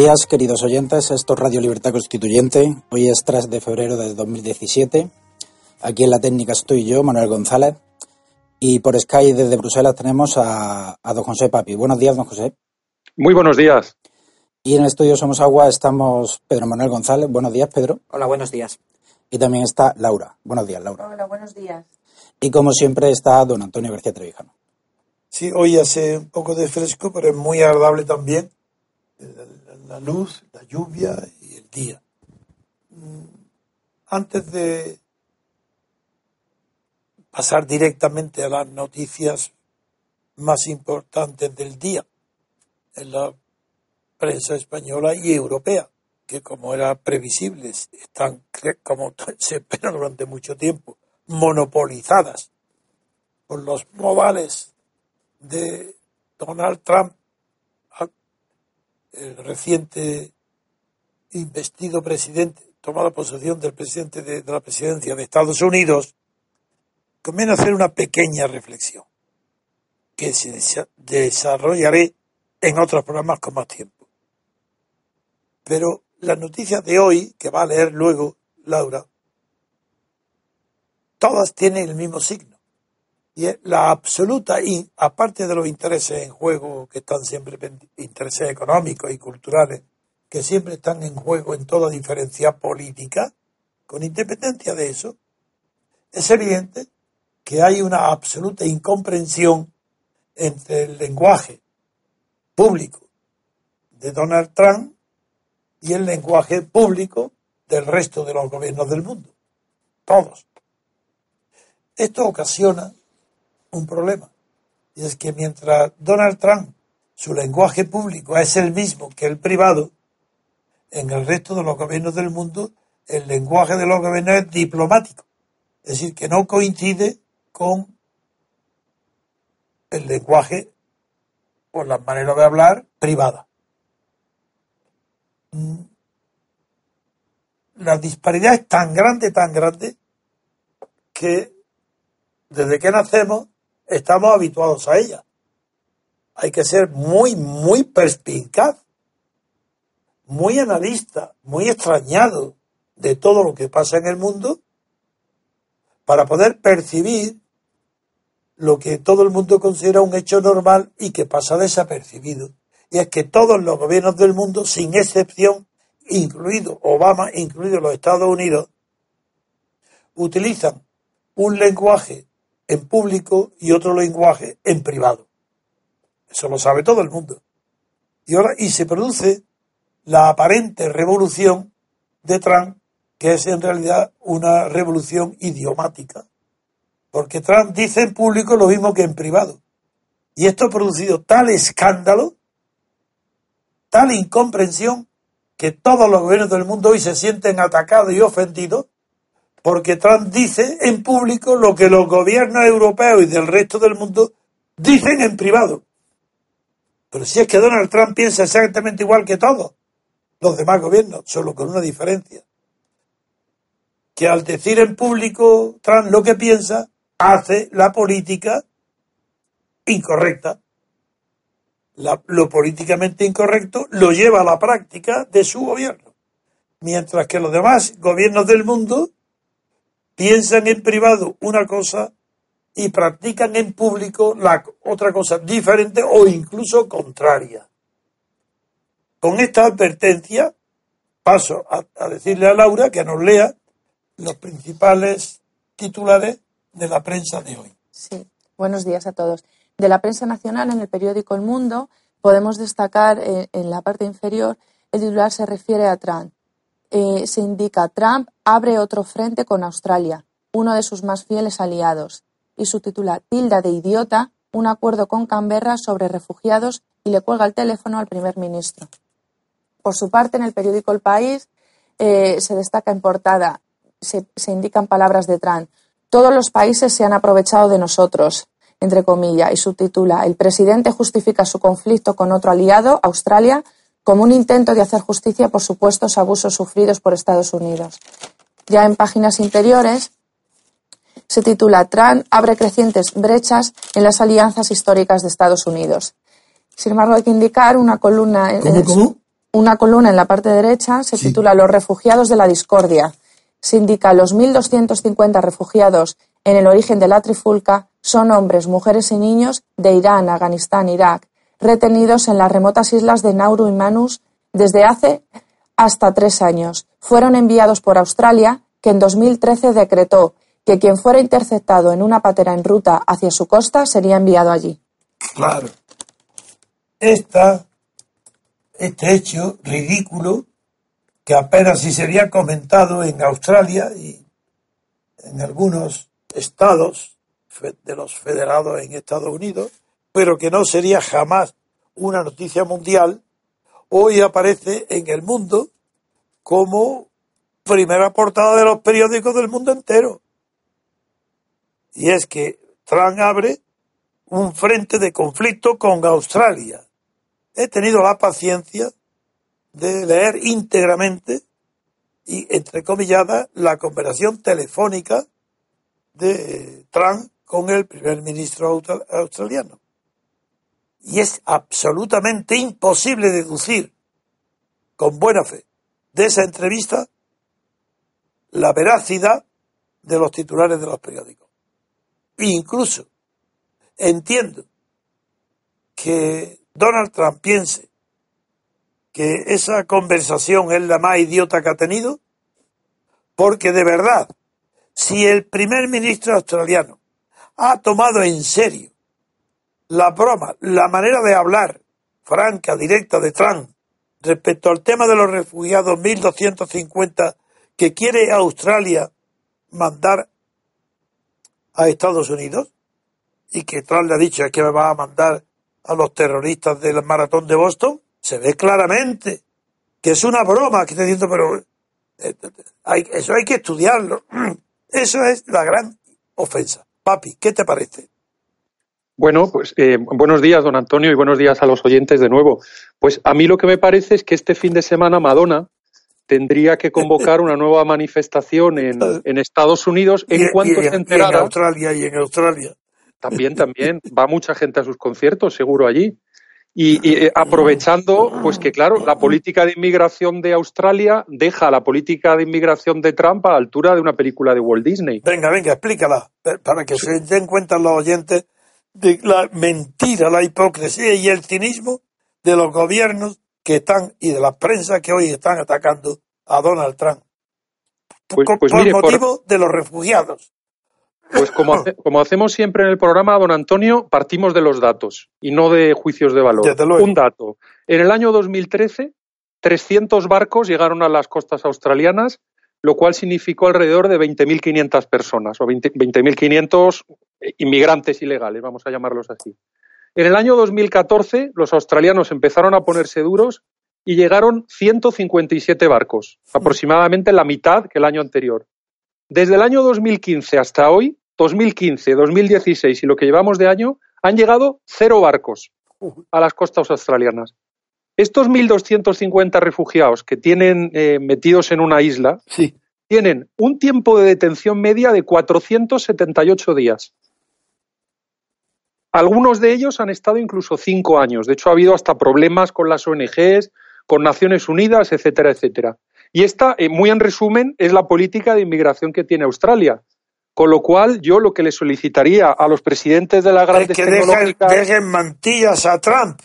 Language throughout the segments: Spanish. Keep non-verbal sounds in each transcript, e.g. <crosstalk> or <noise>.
Días, queridos oyentes. Esto es Radio Libertad Constituyente. Hoy es 3 de febrero de 2017. Aquí en la técnica estoy yo, Manuel González. Y por Skype desde Bruselas tenemos a, a don José Papi. Buenos días, don José. Muy buenos días. Y en el estudio Somos Agua estamos Pedro Manuel González. Buenos días, Pedro. Hola, buenos días. Y también está Laura. Buenos días, Laura. Hola, buenos días. Y como siempre está don Antonio García Trevijano. Sí, hoy hace un poco de fresco, pero es muy agradable también la luz, la lluvia y el día. Antes de pasar directamente a las noticias más importantes del día en la prensa española y europea, que como era previsible, están, como <laughs> se espera durante mucho tiempo, monopolizadas por los modales de Donald Trump el reciente investido presidente, tomada posesión del presidente de, de, la presidencia de Estados Unidos, conviene hacer una pequeña reflexión que se desarrollaré en otros programas con más tiempo. Pero las noticias de hoy, que va a leer luego Laura, todas tienen el mismo signo. Y la absoluta, aparte de los intereses en juego que están siempre, intereses económicos y culturales, que siempre están en juego en toda diferencia política, con independencia de eso, es evidente que hay una absoluta incomprensión entre el lenguaje público de Donald Trump y el lenguaje público del resto de los gobiernos del mundo. Todos. Esto ocasiona un problema. Y es que mientras Donald Trump, su lenguaje público es el mismo que el privado, en el resto de los gobiernos del mundo, el lenguaje de los gobiernos es diplomático. Es decir, que no coincide con el lenguaje o la manera de hablar privada. La disparidad es tan grande, tan grande, que desde que nacemos estamos habituados a ella. Hay que ser muy, muy perspicaz, muy analista, muy extrañado de todo lo que pasa en el mundo para poder percibir lo que todo el mundo considera un hecho normal y que pasa desapercibido. Y es que todos los gobiernos del mundo, sin excepción, incluido Obama, incluido los Estados Unidos, utilizan un lenguaje en público y otro lenguaje en privado. Eso lo sabe todo el mundo. Y ahora, y se produce la aparente revolución de Trump, que es en realidad una revolución idiomática. Porque Trump dice en público lo mismo que en privado. Y esto ha producido tal escándalo, tal incomprensión, que todos los gobiernos del mundo hoy se sienten atacados y ofendidos porque Trump dice en público lo que los gobiernos europeos y del resto del mundo dicen en privado. Pero si es que Donald Trump piensa exactamente igual que todos los demás gobiernos, solo con una diferencia. Que al decir en público Trump lo que piensa, hace la política incorrecta. lo políticamente incorrecto lo lleva a la práctica de su gobierno. Mientras que los demás gobiernos del mundo piensan en privado una cosa y practican en público la otra cosa diferente o incluso contraria. Con esta advertencia paso a, decirle a Laura que nos lea los principales titulares de la prensa de hoy. Sí, buenos días a todos. De la prensa nacional en el periódico El Mundo podemos destacar eh, en la parte inferior el titular se refiere a Trump. Eh, se indica Trump abre otro frente con Australia, uno de sus más fieles aliados y su titula Tilda de idiota, un acuerdo con Canberra sobre refugiados y le cuelga el teléfono al primer ministro. Por su parte, en el periódico El País eh, se destaca en portada, se, se indican palabras de Trump. Todos los países se han aprovechado de nosotros, entre comillas, y subtitula El presidente justifica su conflicto con otro aliado, Australia, como un intento de hacer justicia por supuestos abusos sufridos por Estados Unidos. Ya en páginas interiores se titula Trump abre crecientes brechas en las alianzas históricas de Estados Unidos. Sin embargo, hay que indicar una columna. En, Una columna en la parte derecha se titula Los refugiados de la discordia. Se indica los 1.250 refugiados en el origen de la trifulca son hombres, mujeres y niños de Irán, Afganistán, Irak, retenidos en las remotas islas de Nauru y Manus desde hace hasta tres años. Fueron enviados por Australia, que en 2013 decretó que quien fuera interceptado en una patera en ruta hacia su costa sería enviado allí. Claro. Esta, este hecho ridículo, que apenas si sería comentado en Australia y en algunos estados de los federados en Estados Unidos, pero que no sería jamás una noticia mundial, hoy aparece en el mundo como primera portada de los periódicos del mundo entero y es que Trump abre un frente de conflicto con Australia. He tenido la paciencia de leer íntegramente y entrecomillada la conversación telefónica de Trump con el primer ministro australiano. Y es absolutamente imposible deducir con buena fe de esa entrevista la veracidad de los titulares de los periódicos. Incluso entiendo que Donald Trump piense que esa conversación es la más idiota que ha tenido, porque de verdad, si el primer ministro australiano ha tomado en serio la broma, la manera de hablar franca, directa de Trump respecto al tema de los refugiados 1250 que quiere Australia mandar a Estados Unidos y que Trump le ha dicho que va a mandar a los terroristas del maratón de Boston, se ve claramente que es una broma que está diciendo, pero eh, eso hay que estudiarlo. <clears throat> Eso es la gran ofensa. Papi, ¿qué te parece? Bueno, pues eh, buenos días, don Antonio, y buenos días a los oyentes de nuevo. Pues a mí lo que me parece es que este fin de semana Madonna tendría que convocar una nueva manifestación en, en Estados Unidos en cuanto se enterara. en Australia y en Australia. También, también. Va mucha gente a sus conciertos, seguro allí. Y, eh, aprovechando, pues que claro, la política de inmigración de Australia deja la política de inmigración de Trump a la altura de una película de Walt Disney. Venga, venga, explícala, para que se den cuenta los oyentes de la mentira, la hipocresía y el cinismo de los gobiernos que están y de la prensa que hoy están atacando a Donald Trump. Pues, pues por motivo de los refugiados. Pues como, <clears throat> como, hacemos siempre en el programa, don Antonio, partimos de los datos y no de juicios de valor. Un dato. En el año 2013, 300 barcos llegaron a las costas australianas, lo cual significó alrededor de 20.500 personas, o 20.500 inmigrantes ilegales, vamos a llamarlos así. En el año 2014, los australianos empezaron a ponerse duros y llegaron 157 barcos, aproximadamente la mitad que el año anterior. desde el año 2015 hasta hoy, 2015, 2016 y lo que llevamos de año, han llegado cero barcos a las costas australianas. Estos 1.250 refugiados que tienen eh, metidos en una isla tienen un tiempo de detención media de 478 días. Algunos de ellos han estado incluso cinco años. De hecho, ha habido hasta problemas con las ONGs, con Naciones Unidas, etcétera, etcétera. Y esta, eh, muy en resumen, es la política de inmigración que tiene Australia. Con lo cual, yo lo que le solicitaría a los presidentes de la grandes es que Dejen, mantillas a Trump.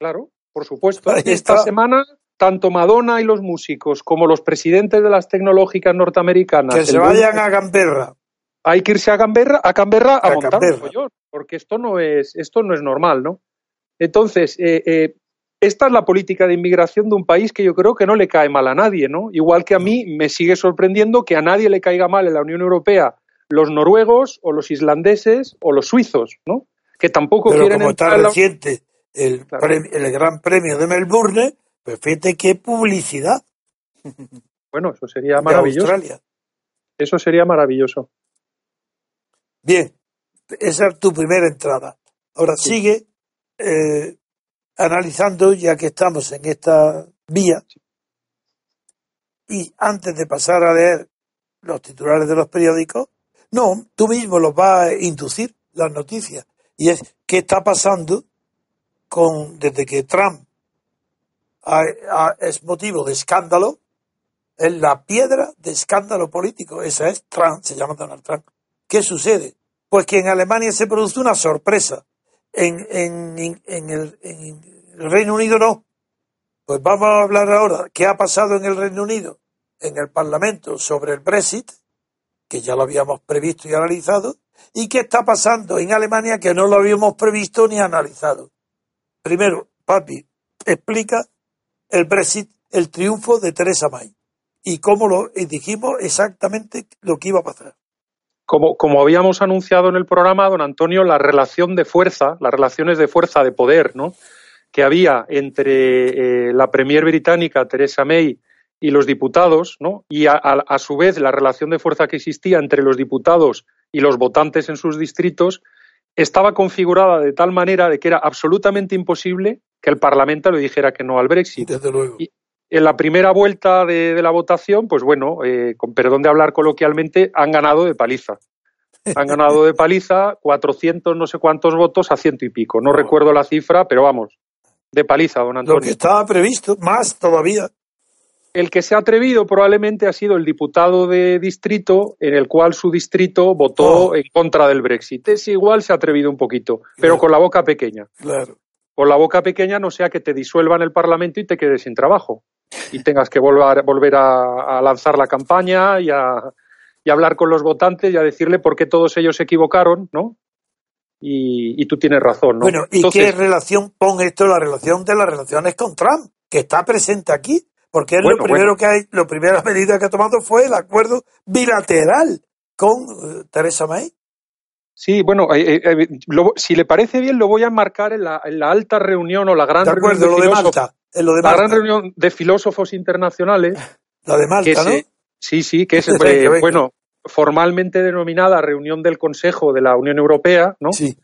Claro, por supuesto. Esta semana, tanto Madonna y los músicos como los presidentes de las tecnológicas norteamericanas. Que se vayan a Canberra. Hay que irse a Canberra, a, Canberra a, montar un porque esto no es, esto no es normal, ¿no? Entonces, eh, eh, esta es la política de inmigración de un país que yo creo que no le cae mal a nadie, ¿no? Igual que a mí me sigue sorprendiendo que a nadie le caiga mal en la Unión Europea los noruegos o los islandeses o los suizos, ¿no? Que tampoco Pero quieren como está reciente el, el Gran Premio de Melbourne, pues fíjate qué publicidad. Bueno, eso sería maravilloso. Eso sería maravilloso. Bien, esa es tu primera entrada. Ahora sigue eh, analizando, ya que estamos en esta vía, y antes de pasar a leer los titulares de los periódicos, no, tú mismo los vas a inducir las noticias. Y es qué está pasando con desde que Trump es motivo de escándalo, es la piedra de escándalo político. Esa es Trump, se llama Donald Trump. ¿Qué sucede? Pues que en Alemania se produce una sorpresa. En, en, el, en el Reino Unido no. Pues vamos a hablar ahora qué ha pasado en el Reino Unido, en el Parlamento, sobre el Brexit, que ya lo habíamos previsto y analizado, y qué está pasando en Alemania que no lo habíamos previsto ni analizado. Primero, papi, explica el Brexit, el triunfo de Teresa May, y cómo lo dijimos exactamente lo que iba a pasar. Como, como, habíamos anunciado en el programa, don Antonio, la relación de fuerza, las relaciones de fuerza, de poder, ¿no? que había entre eh, la Premier británica, Theresa May, y los diputados, ¿no? y a, a, su vez la relación de fuerza que existía entre los diputados y los votantes en sus distritos, estaba configurada de tal manera de que era absolutamente imposible que el Parlamento le dijera que no al Brexit. Desde luego. Y en la primera vuelta de, de la votación, pues bueno, eh, con perdón de hablar coloquialmente, han ganado de paliza. Han ganado de paliza 400 no sé cuántos votos a ciento y pico. No, no. recuerdo la cifra, pero vamos, de paliza, don Antonio. Lo que estaba previsto, más todavía. El que se ha atrevido probablemente ha sido el diputado de distrito, en el cual su distrito votó oh. en contra del Brexit. Es igual se ha atrevido un poquito, pero con la boca pequeña. Claro. Con la boca pequeña no sea que te disuelvan el Parlamento y te quedes sin trabajo. Y tengas que volver, volver a, a lanzar la campaña y a, y a hablar con los votantes y a decirle por qué todos ellos se equivocaron, ¿no? y, y, tú tienes razón. ¿no? Bueno, ¿y Entonces, qué relación pone esto la relación de las relaciones con Trump, que está presente aquí? Porque es bueno, lo primero bueno. que hay, la primera <laughs> medida que ha tomado fue el acuerdo bilateral con uh, Teresa May. Sí, bueno, eh, eh, lo, si le parece bien, lo voy a enmarcar en la, en la alta reunión o la gran de acuerdo, reunión de, lo de Malta, en lo de Malta. La gran reunión de filósofos internacionales. <laughs> La de Malta, ¿no? Se, sí, sí, que es, eh, bueno, formalmente denominada reunión del Consejo de la Unión Europea, ¿no? Sí.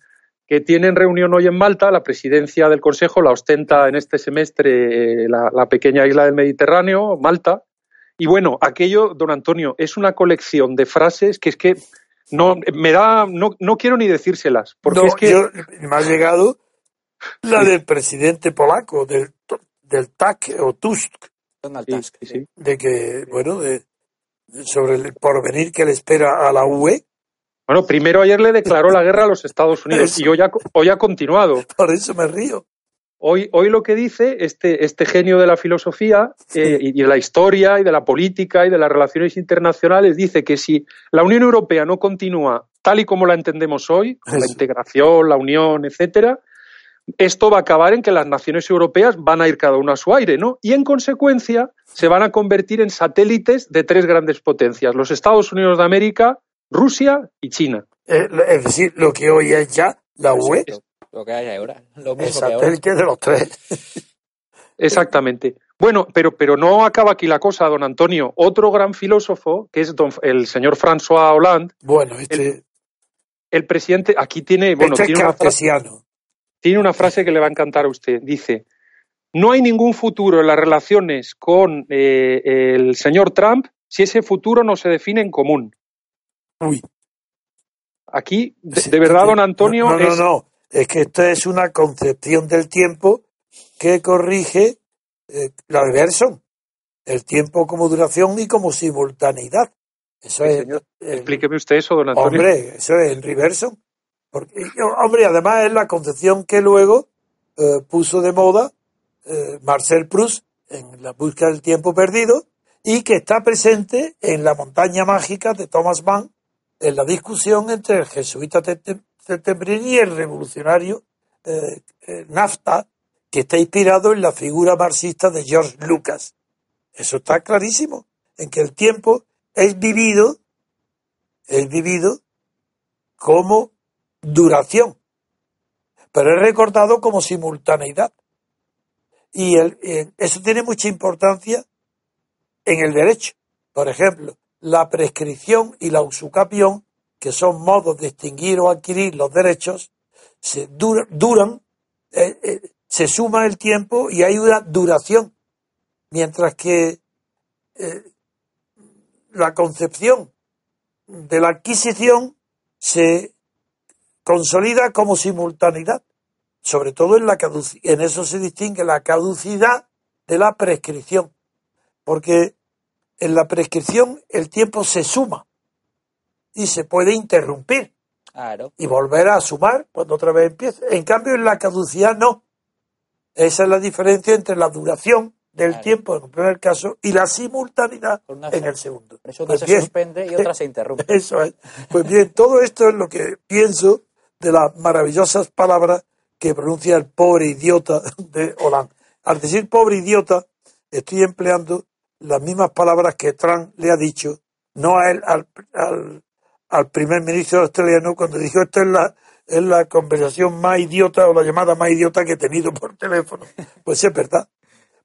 que tienen reunión hoy en Malta. La presidencia del Consejo la ostenta en este semestre eh, la, la, pequeña isla del Mediterráneo, Malta. Y bueno, aquello, don Antonio, es una colección de frases que es que no me da, no, no quiero ni decírselas, porque no, es que yo, me ha llegado la del presidente polaco del del TAC o Tusk, Donald Tusk, sí, sí. de que bueno, de, sobre el porvenir que le espera a la UE. Bueno, primero ayer le declaró la guerra a los Estados Unidos y hoy ha, hoy ha continuado. <laughs> Por eso me río. Hoy, hoy lo que dice este, este genio de la filosofía eh, y de la historia y de la política y de las relaciones internacionales dice que si la Unión Europea no continúa tal y como la entendemos hoy, con la integración, la unión, etcétera, esto va a acabar en que las naciones europeas van a ir cada una a su aire, ¿no? Y en consecuencia se van a convertir en satélites de tres grandes potencias, los Estados Unidos de América, Rusia y China. Eh, es decir, lo que hoy es ya la UE. Lo que hay ahora. Lo mismo el satélite de los tres. <laughs> Exactamente. Bueno, pero, pero no acaba aquí la cosa, don Antonio. Otro gran filósofo, que es el señor François Hollande. Bueno, este. El, presidente, aquí tiene. Bueno, este tiene, una frase, tiene una frase que le va a encantar a usted. Dice: No hay ningún futuro en las relaciones con eh, el señor Trump si ese futuro no se define en común. Uy. Aquí, de, verdad, don Antonio. No, no, no, Es que esto es una concepción del tiempo que corrige eh, la reverso. El tiempo como duración y como simultaneidad. Eso es. explíqueme usted eso, don Antonio. Hombre, eso es el reverso. Porque, hombre, además es la concepción que luego eh, puso de moda eh, Marcel Proust en La búsqueda del tiempo perdido y que está presente en La montaña mágica de Thomas Mann en la discusión entre el jesuita Septembrini y el revolucionario eh, Nafta, que está inspirado en la figura marxista de George Lucas. Eso está clarísimo, en que el tiempo es vivido, es vivido como duración, pero es recordado como simultaneidad. Y eh, eso tiene mucha importancia en el derecho. Por ejemplo, la prescripción y la usucapión, que son modos de extinguir o adquirir los derechos, se duran, eh, eh, se suma el tiempo y hay una duración, mientras que la concepción de la adquisición se consolida como simultaneidad, sobre todo en, la en eso se distingue la caducidad de la prescripción, porque en la prescripción el tiempo se suma y se puede interrumpir y volver a sumar cuando otra vez empieza. En cambio, en la caducidad no. Esa es la diferencia entre la duración del tiempo en el primer caso y la simultaneidad en el segundo. Eso pues se suspende y otra se interrumpe. <laughs> Eso es. Pues bien, todo esto es lo que pienso de las maravillosas palabras que pronuncia el pobre idiota de Hollande. Al decir pobre idiota, estoy empleando las mismas palabras que Trump le ha dicho, no a él, al, al, primer ministro australiano, cuando dijo esto es la, es la conversación más idiota o la llamada más idiota que he tenido por teléfono. Pues es verdad.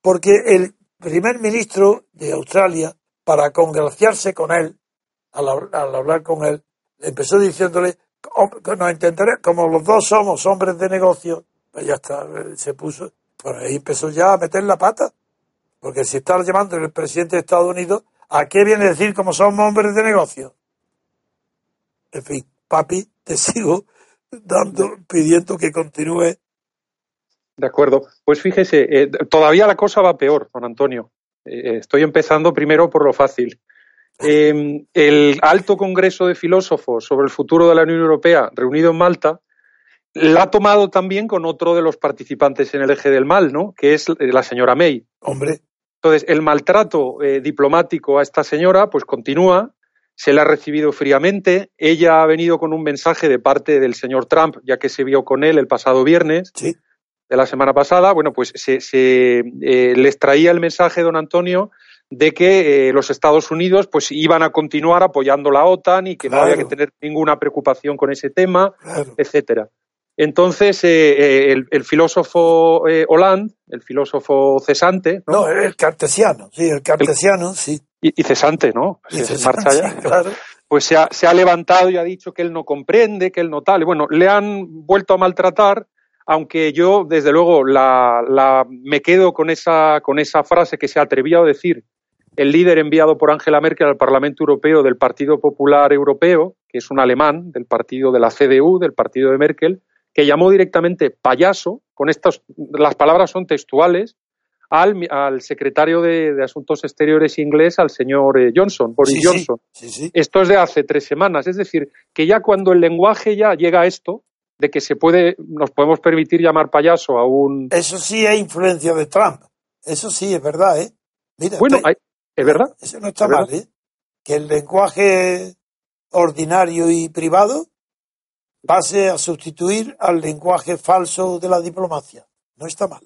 Porque el primer ministro de Australia, para congraciarse con él, al, al hablar con él, empezó diciéndole, nos entenderé, como los dos somos hombres de negocio, pues ya está, se puso, pues ahí empezó ya a meter la pata. Porque si está llamando el presidente de Estados Unidos, ¿a qué viene a decir como somos hombres de negocio? En fin, papi, te <laughs> sigo dando, pidiendo que continúe. De acuerdo. Pues fíjese, eh, todavía la cosa va peor, don Antonio. Eh, estoy empezando primero por lo fácil. Em, el alto Congreso de Filósofos sobre el futuro de la Unión Europea, reunido en Malta, la ha tomado también con otro de los participantes en el eje del mal, ¿no? Que es la señora May. Hombre. Entonces, el maltrato eh, diplomático a esta señora, pues continúa, se la ha recibido fríamente. Ella ha venido con un mensaje de parte del señor Trump, ya que se vio con él el pasado viernes de la semana pasada. Bueno, pues se, eh, les traía el mensaje, don Antonio, de que eh, los Estados Unidos pues iban a continuar apoyando la OTAN y que no había que tener ninguna preocupación con ese tema, etcétera. Entonces, eh, eh, el, filósofo eh, Hollande, el filósofo cesante. No, el cartesiano, sí, el cartesiano, sí. Y, cesante, ¿no? <laughs> Pues se ha, se ha, levantado y ha dicho que él no comprende, que él no tal. Y bueno, le han vuelto a maltratar, aunque yo, desde luego, la, la, me quedo con esa, con esa frase que se atrevía a decir el líder enviado por Angela Merkel al Parlamento Europeo del Partido Popular Europeo, que es un alemán del partido de la CDU, del partido de Merkel, que llamó directamente payaso, con estas, las palabras son textuales, al, al secretario de, Asuntos Exteriores inglés, al señor eh, Johnson, Boris Johnson. esto es de hace tres semanas. Es decir, que ya cuando el lenguaje ya llega a esto, de que se puede, nos podemos permitir llamar payaso a un. Eso sí es influencia de Trump. Eso sí es verdad, ¿eh? Mira, bueno, es verdad. Eso no está mal, ¿eh? Que el lenguaje ordinario y privado pase a sustituir al lenguaje falso de la diplomacia. No está mal.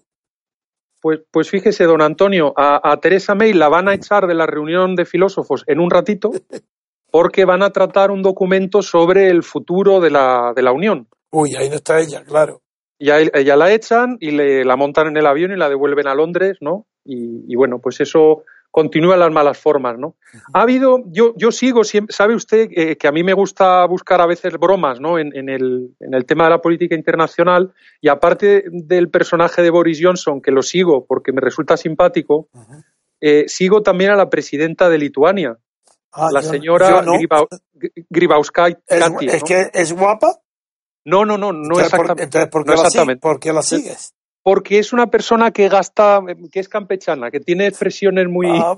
Pues, pues fíjese, don Antonio, a, Teresa May la van a echar de la reunión de filósofos en un ratito <laughs> porque van a tratar un documento sobre el futuro de la, de la Unión. Uy, ahí no está ella, claro. Y ella la echan y le, la montan en el avión y la devuelven a Londres, ¿no? y, bueno, pues eso continúa las malas formas, ¿no? Ha habido, yo, yo sigo, sabe usted eh, que a mí me gusta buscar a veces bromas, ¿no? En, el, en, el, tema de la política internacional y aparte del personaje de Boris Johnson, que lo sigo porque me resulta simpático, eh, sigo también a la presidenta de Lituania, ah, la señora no. ¿Es, que es guapa? No, no, no, no exactamente. entonces, ¿por qué, ¿por qué la sigues? Porque es una persona que gasta, que es campechana, que tiene expresiones muy... Ah,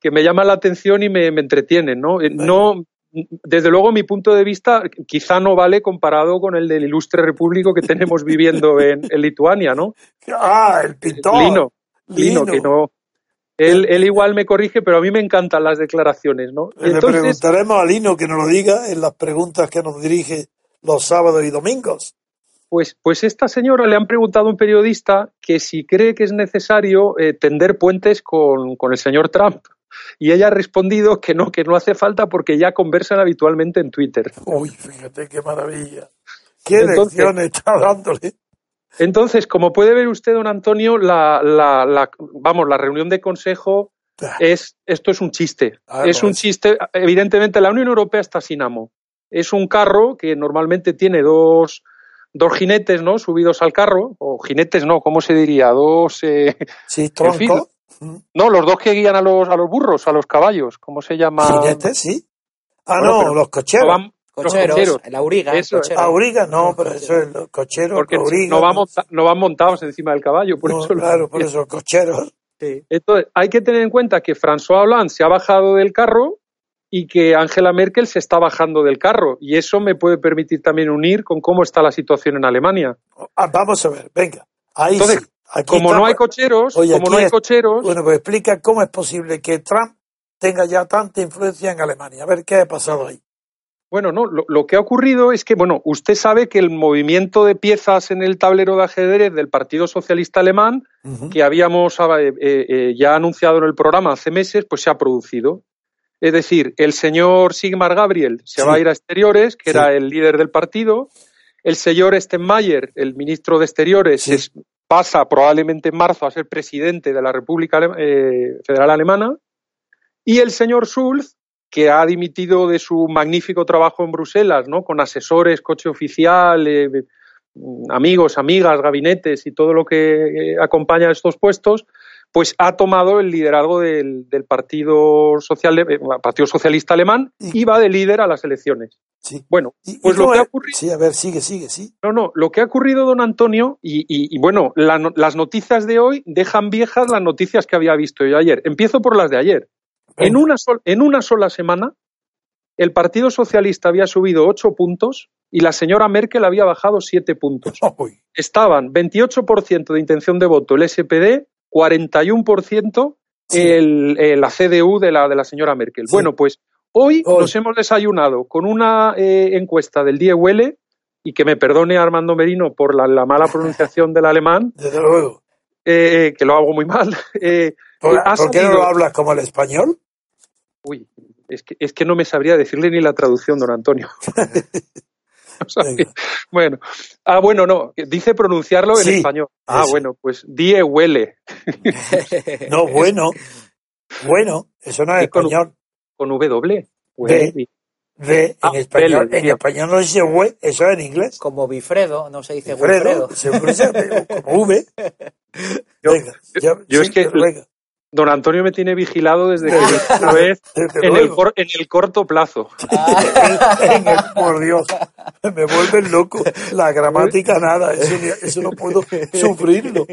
que me llaman la atención y me, entretienen, ¿no? Eh, no desde luego mi punto de vista quizá no vale comparado con el del ilustre repúblico que tenemos <laughs> viviendo en, Lituania, ¿no? Ah, el pintor. Lino, Lino, que no... Él, él, igual me corrige, pero a mí me encantan las declaraciones, ¿no? Le preguntaremos a Lino que nos lo diga en las preguntas que nos dirige los sábados y domingos. Pues, pues esta señora le han preguntado a un periodista que si cree que es necesario eh, tender puentes con, el señor Trump. Y ella ha respondido que no, que no hace falta porque ya conversan habitualmente en Twitter. Uy, fíjate qué maravilla. ¿Qué lección está dándole? Entonces, como puede ver usted, don Antonio, la, la, vamos, la reunión de consejo ah. es, esto es un chiste. Ah, es un chiste. Evidentemente, la Unión Europea está sin amo. Es un carro que normalmente tiene dos, dos jinetes, ¿no? Subidos al carro, o jinetes no, ¿cómo se diría? Dos... Eh, sí, tronco. no, los dos que guían a los, a los burros, a los caballos, ¿cómo se llama? Jinetes, sí. Ah, no, los cocheros. cocheros, los el auriga. Eso, Auriga, no, pero eso es los cocheros. Porque no, van no van montados encima del caballo, por eso. Claro, por eso, cocheros. Sí. Entonces, hay que tener en cuenta que François Hollande se ha bajado del carro y que Angela Merkel se está bajando del carro. Y eso me puede permitir también unir con cómo está la situación en Alemania. Ah, vamos a ver, venga. Ahí Entonces, como no hay cocheros, como no hay cocheros. Bueno, pues explica cómo es posible que Trump tenga ya tanta influencia en Alemania. A ver qué ha pasado ahí. Bueno, no, lo, que ha ocurrido es que, bueno, usted sabe que el movimiento de piezas en el tablero de ajedrez del Partido Socialista Alemán, que habíamos eh, eh, ya anunciado en el programa hace meses, pues se ha producido. Es decir, el señor Sigmar Gabriel se va a ir a Exteriores, que era el líder del partido. El señor Steinmeier, el ministro de Exteriores, pasa probablemente en marzo a ser presidente de la República eh, Federal Alemana. Y el señor Schulz, que ha dimitido de su magnífico trabajo en Bruselas, ¿no? con asesores, coche oficial, eh, amigos, amigas, gabinetes y todo lo que eh, acompaña a estos puestos, pues ha tomado el liderazgo del, Partido, Social, eh, Partido Socialista Alemán y, va de líder a las elecciones. Sí. Bueno, pues lo que ha ocurrido. Sí, a ver, sigue, sigue, sí. No, no, lo que ha ocurrido, don Antonio, y, bueno, las noticias de hoy dejan viejas las noticias que había visto yo ayer. Empiezo por las de ayer. En una, en una sola semana, el Partido Socialista había subido ocho puntos y la señora Merkel había bajado siete puntos. <laughs> Estaban 28% de intención de voto el SPD 41% el, la CDU de la, de la señora Merkel. Bueno, pues hoy, nos hemos desayunado con una eh, encuesta del Die Welle, y que me perdone Armando Merino por la, mala pronunciación del alemán. <laughs> Desde luego. Eh, que lo hago muy mal. <laughs> Eh, ¿Por, qué no lo hablas como el español? Uy, es que, es que no me sabría decirle ni la traducción, don Antonio. <laughs> <laughs> bueno, ah, bueno, no, dice pronunciarlo en español. Ah, bueno, pues die huele. <laughs> no, bueno, bueno, eso no es español. Con W. de, en, ah, español, en español no dice hue, eso es en inglés. Como bifredo, no se dice Bifredo. Se como V. <laughs> Yo, es que Don Antonio me tiene vigilado desde <laughs> que una vez en el, en el, corto plazo. <laughs> por Dios, me vuelve loco. La gramática nada, eso, no puedo sufrirlo.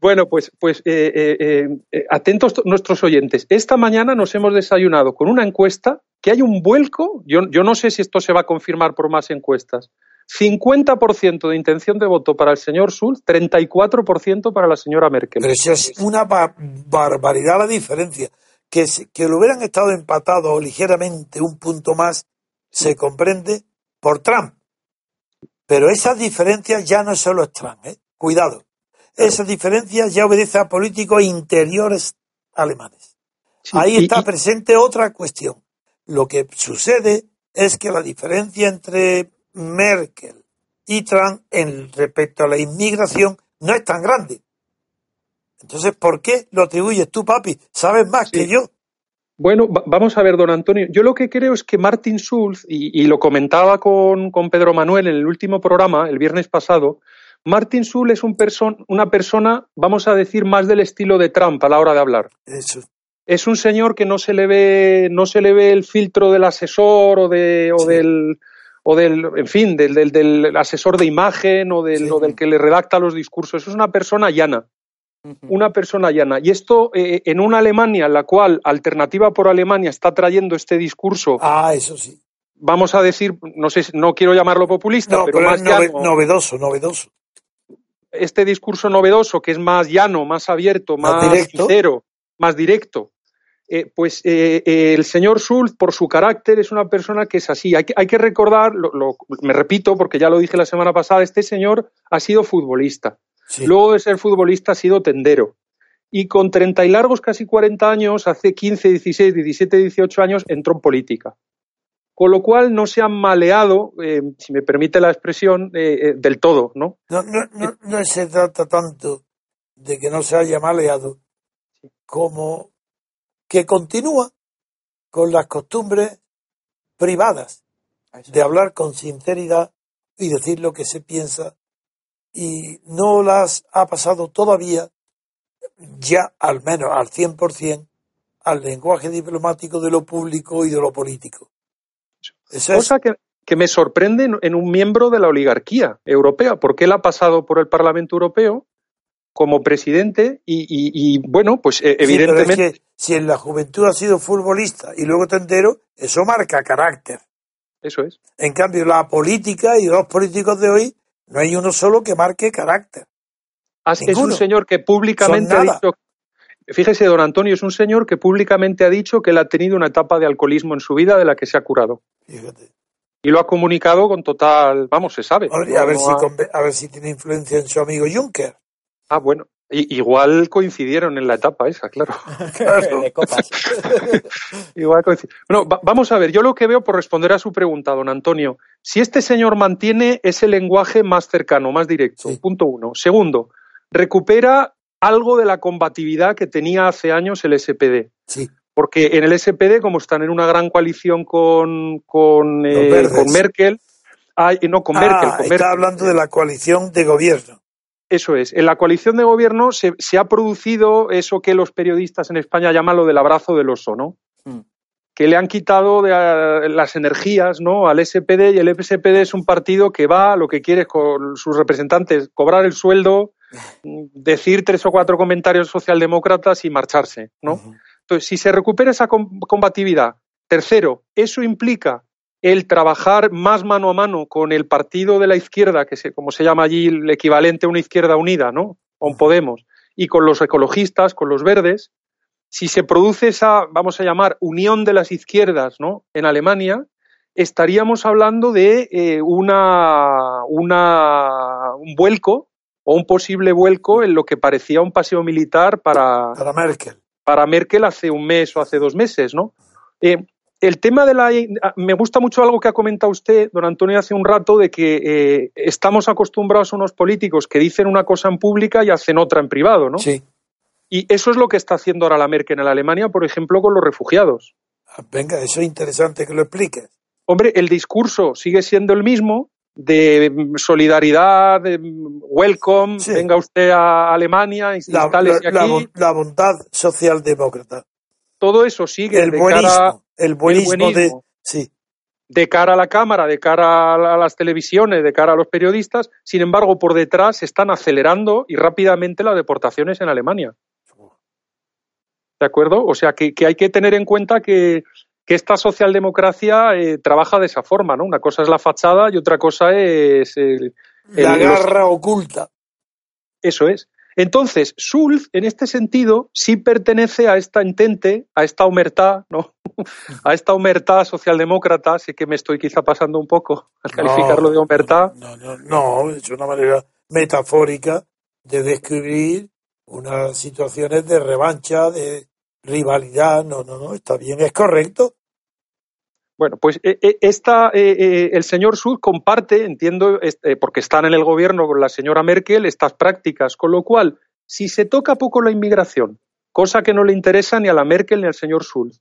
Bueno, pues, pues eh, eh, eh, atentos nuestros oyentes. Esta mañana nos hemos desayunado con una encuesta que hay un vuelco. Yo, yo no sé si esto se va a confirmar por más encuestas 50% de intención de voto para el señor Schulz, 34% para la señora Merkel. Pero eso es una barbaridad la diferencia. Que, que lo hubieran estado empatados ligeramente un punto más, se comprende por Trump. Pero esas diferencias ya no solo es Trump, ¿eh? cuidado. Esas diferencias ya obedecen a políticos interiores alemanes. Ahí está presente otra cuestión. Lo que sucede es que la diferencia entre Merkel y Trump en respecto a la inmigración no es tan grande. Entonces, ¿por qué lo atribuyes tú, papi? Sabes más que yo. Bueno, vamos a ver, don Antonio. Yo lo que creo es que Martin Schulz, y, lo comentaba con, Pedro Manuel en el último programa, el viernes pasado, Martin Schulz es un una persona, vamos a decir, más del estilo de Trump a la hora de hablar. Eso. Es un señor que no se le ve, no se le ve el filtro del asesor o, de, o del o del, en fin, del, del, asesor de imagen o del, o del que le redacta los discursos. Es una persona llana una persona llana. Y esto eh, en una Alemania en la cual Alternativa por Alemania está trayendo este discurso. Ah, eso sí. Vamos a decir, no sé, no quiero llamarlo populista, pero, más novedoso, novedoso. Este discurso novedoso que es más llano, más abierto, más, sincero, más directo. Eh, pues eh, el señor Schulz, por su carácter, es una persona que es así. Hay que, hay que recordar, me repito porque ya lo dije la semana pasada, este señor ha sido futbolista. Luego de ser futbolista ha sido tendero. Y con treinta y largos, casi 40 años, hace 15, 16, 17, 18 años, entró en política. Con lo cual no se han maleado, eh, si me permite la expresión, eh, eh, del todo, ¿no? No, no, no, se trata tanto de que no se haya maleado como que continúa con las costumbres privadas de hablar con sinceridad y decir lo que se piensa y no las ha pasado todavía ya al menos al 100% al lenguaje diplomático de lo público y de lo político. Cosa que, que, me sorprende en un miembro de la oligarquía europea, porque él ha pasado por el Parlamento Europeo como presidente y, bueno, pues eh, evidentemente... si en la juventud ha sido futbolista y luego tendero, eso marca carácter. Eso es. En cambio, la política y los políticos de hoy no hay uno solo que marque carácter. Es un señor que públicamente ha dicho. Fíjese, don Antonio, es un señor que públicamente ha dicho que él ha tenido una etapa de alcoholismo en su vida de la que se ha curado. Fíjate. Y lo ha comunicado con total. Vamos, se sabe. A ver, si, a ver si tiene influencia en su amigo Juncker. Ah, bueno. Igual coincidieron en la etapa esa, claro. <laughs> <laughs> igual coincidieron. Bueno, vamos a ver, yo lo que veo por responder a su pregunta, don Antonio, si este señor mantiene ese lenguaje más cercano, más directo, punto uno. Segundo, recupera algo de la combatividad que tenía hace años el SPD. Sí. Porque en el SPD, como están en una gran coalición con, con, eh, Merkel, hay, no, con Merkel. Con está hablando de la coalición de gobierno. Eso es. En la coalición de gobierno se, ha producido eso que los periodistas en España llaman lo del abrazo del oso, ¿no? Mm. Que le han quitado de, las energías ¿no? al SPD y el SPD es un partido que va, lo que quiere con sus representantes, cobrar el sueldo, decir tres o cuatro comentarios socialdemócratas y marcharse, ¿no? Entonces, si se recupera esa combatividad, tercero, eso implica el trabajar más mano a mano con el partido de la izquierda, que se, como se llama allí el equivalente a una izquierda unida, ¿no? Con Podemos, y con los ecologistas, con los verdes, si se produce esa, vamos a llamar, unión de las izquierdas, ¿no? En Alemania, estaríamos hablando de eh, una, una, un vuelco o un posible vuelco en lo que parecía un paseo militar para, para Merkel. Para Merkel hace un mes o hace dos meses, ¿no? Eh, el tema de la. Me gusta mucho algo que ha comentado usted, don Antonio, hace un rato, de que eh, estamos acostumbrados a unos políticos que dicen una cosa en pública y hacen otra en privado, ¿no? Sí. Y eso es lo que está haciendo ahora la Merkel en la Alemania, por ejemplo, con los refugiados. Ah, venga, eso es interesante que lo expliques. Hombre, el discurso sigue siendo el mismo de solidaridad, de welcome, venga usted a Alemania, instale aquí. La, bondad socialdemócrata. Todo eso sigue el buenismo el buenismo, de, sí. de cara a la cámara, de cara a las televisiones, de cara a los periodistas. Sin embargo, por detrás se están acelerando y rápidamente las deportaciones en Alemania. ¿De acuerdo? O sea, que, hay que tener en cuenta que, esta socialdemocracia eh, trabaja de esa forma, ¿no? Una cosa es la fachada y otra cosa es... la garra oculta. Eso es. Entonces, Schulz, en este sentido, sí pertenece a esta entente, a esta humertad, ¿no? <laughs> a esta humertad socialdemócrata, sí que me estoy quizá pasando un poco al calificarlo de humertad. No, no, no, es una manera metafórica de describir unas situaciones de revancha, de rivalidad. No, no, no, está bien, es correcto. Bueno, pues eh, eh, esta, eh, el señor Schulz comparte, entiendo, porque están en el gobierno con la señora Merkel, estas prácticas, con lo cual si se toca poco la inmigración, cosa que no le interesa ni a la Merkel ni al señor Schulz,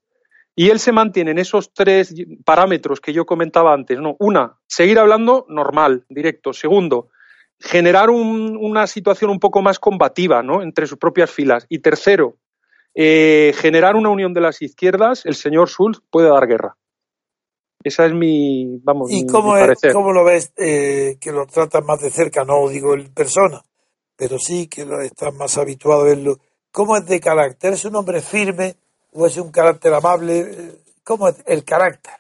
y él se mantiene en esos tres parámetros que yo comentaba antes, ¿no? Una, seguir hablando normal, directo. Segundo, generar una situación un poco más combativa, ¿no? Entre sus propias filas. Y tercero, eh, generar una unión de las izquierdas, el señor Schulz puede dar guerra. Esa es mi, vamos, ¿Y cómo, cómo lo ves eh, que lo tratan más de cerca? No digo en persona, pero sí que lo estás más habituado a verlo. ¿Cómo es de carácter? ¿Es un hombre firme o es un carácter amable? ¿Cómo es el carácter?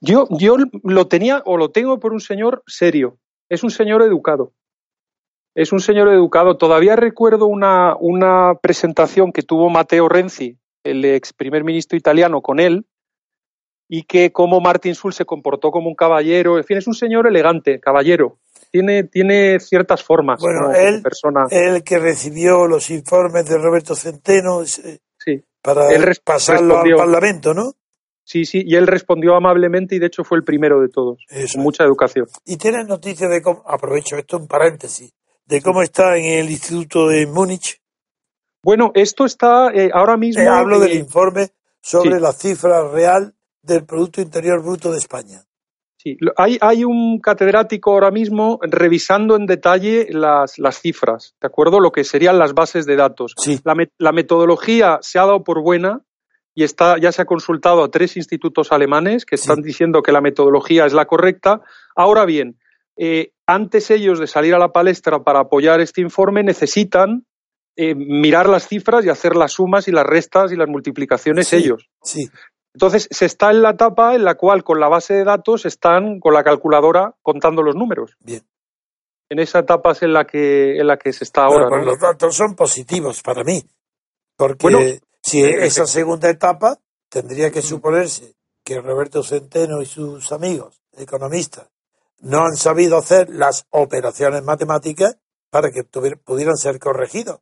Yo, yo lo tenía o lo tengo por un señor serio. Es un señor educado es un señor educado. Todavía recuerdo una, una presentación que tuvo Matteo Renzi, el ex primer ministro italiano, con él, y que como Martin Schulz se comportó como un caballero. En fin, es un señor elegante, caballero. Tiene, tiene ciertas formas. Bueno, él, persona. él que recibió los informes de Roberto Centeno sí. para pasarlo al Parlamento, ¿no? Sí, sí, y él respondió amablemente y de hecho fue el primero de todos, con mucha educación. ¿Y tienes noticias de cómo, aprovecho esto en paréntesis, de cómo está en el Instituto de Múnich? Bueno, esto está eh, ahora mismo. Eh, hablo del informe sobre la cifra real del Producto Interior Bruto de España. Sí, hay, hay un catedrático ahora mismo revisando en detalle las, las cifras, ¿de acuerdo? Lo que serían las bases de datos. Sí. La, la metodología se ha dado por buena y está, ya se ha consultado a tres institutos alemanes que están diciendo que la metodología es la correcta. Ahora bien, eh, antes ellos de salir a la palestra para apoyar este informe necesitan eh, mirar las cifras y hacer las sumas y las restas y las multiplicaciones ellos. Sí. Entonces, se está en la etapa en la cual con la base de datos están con la calculadora contando los números. Bien. En esa etapa es en la que, en la que se está ahora. Pues los datos son positivos para mí. Porque si eh, esa segunda etapa tendría que suponerse que Roberto Centeno y sus amigos economistas no han sabido hacer las operaciones matemáticas para que pudieran ser corregidos.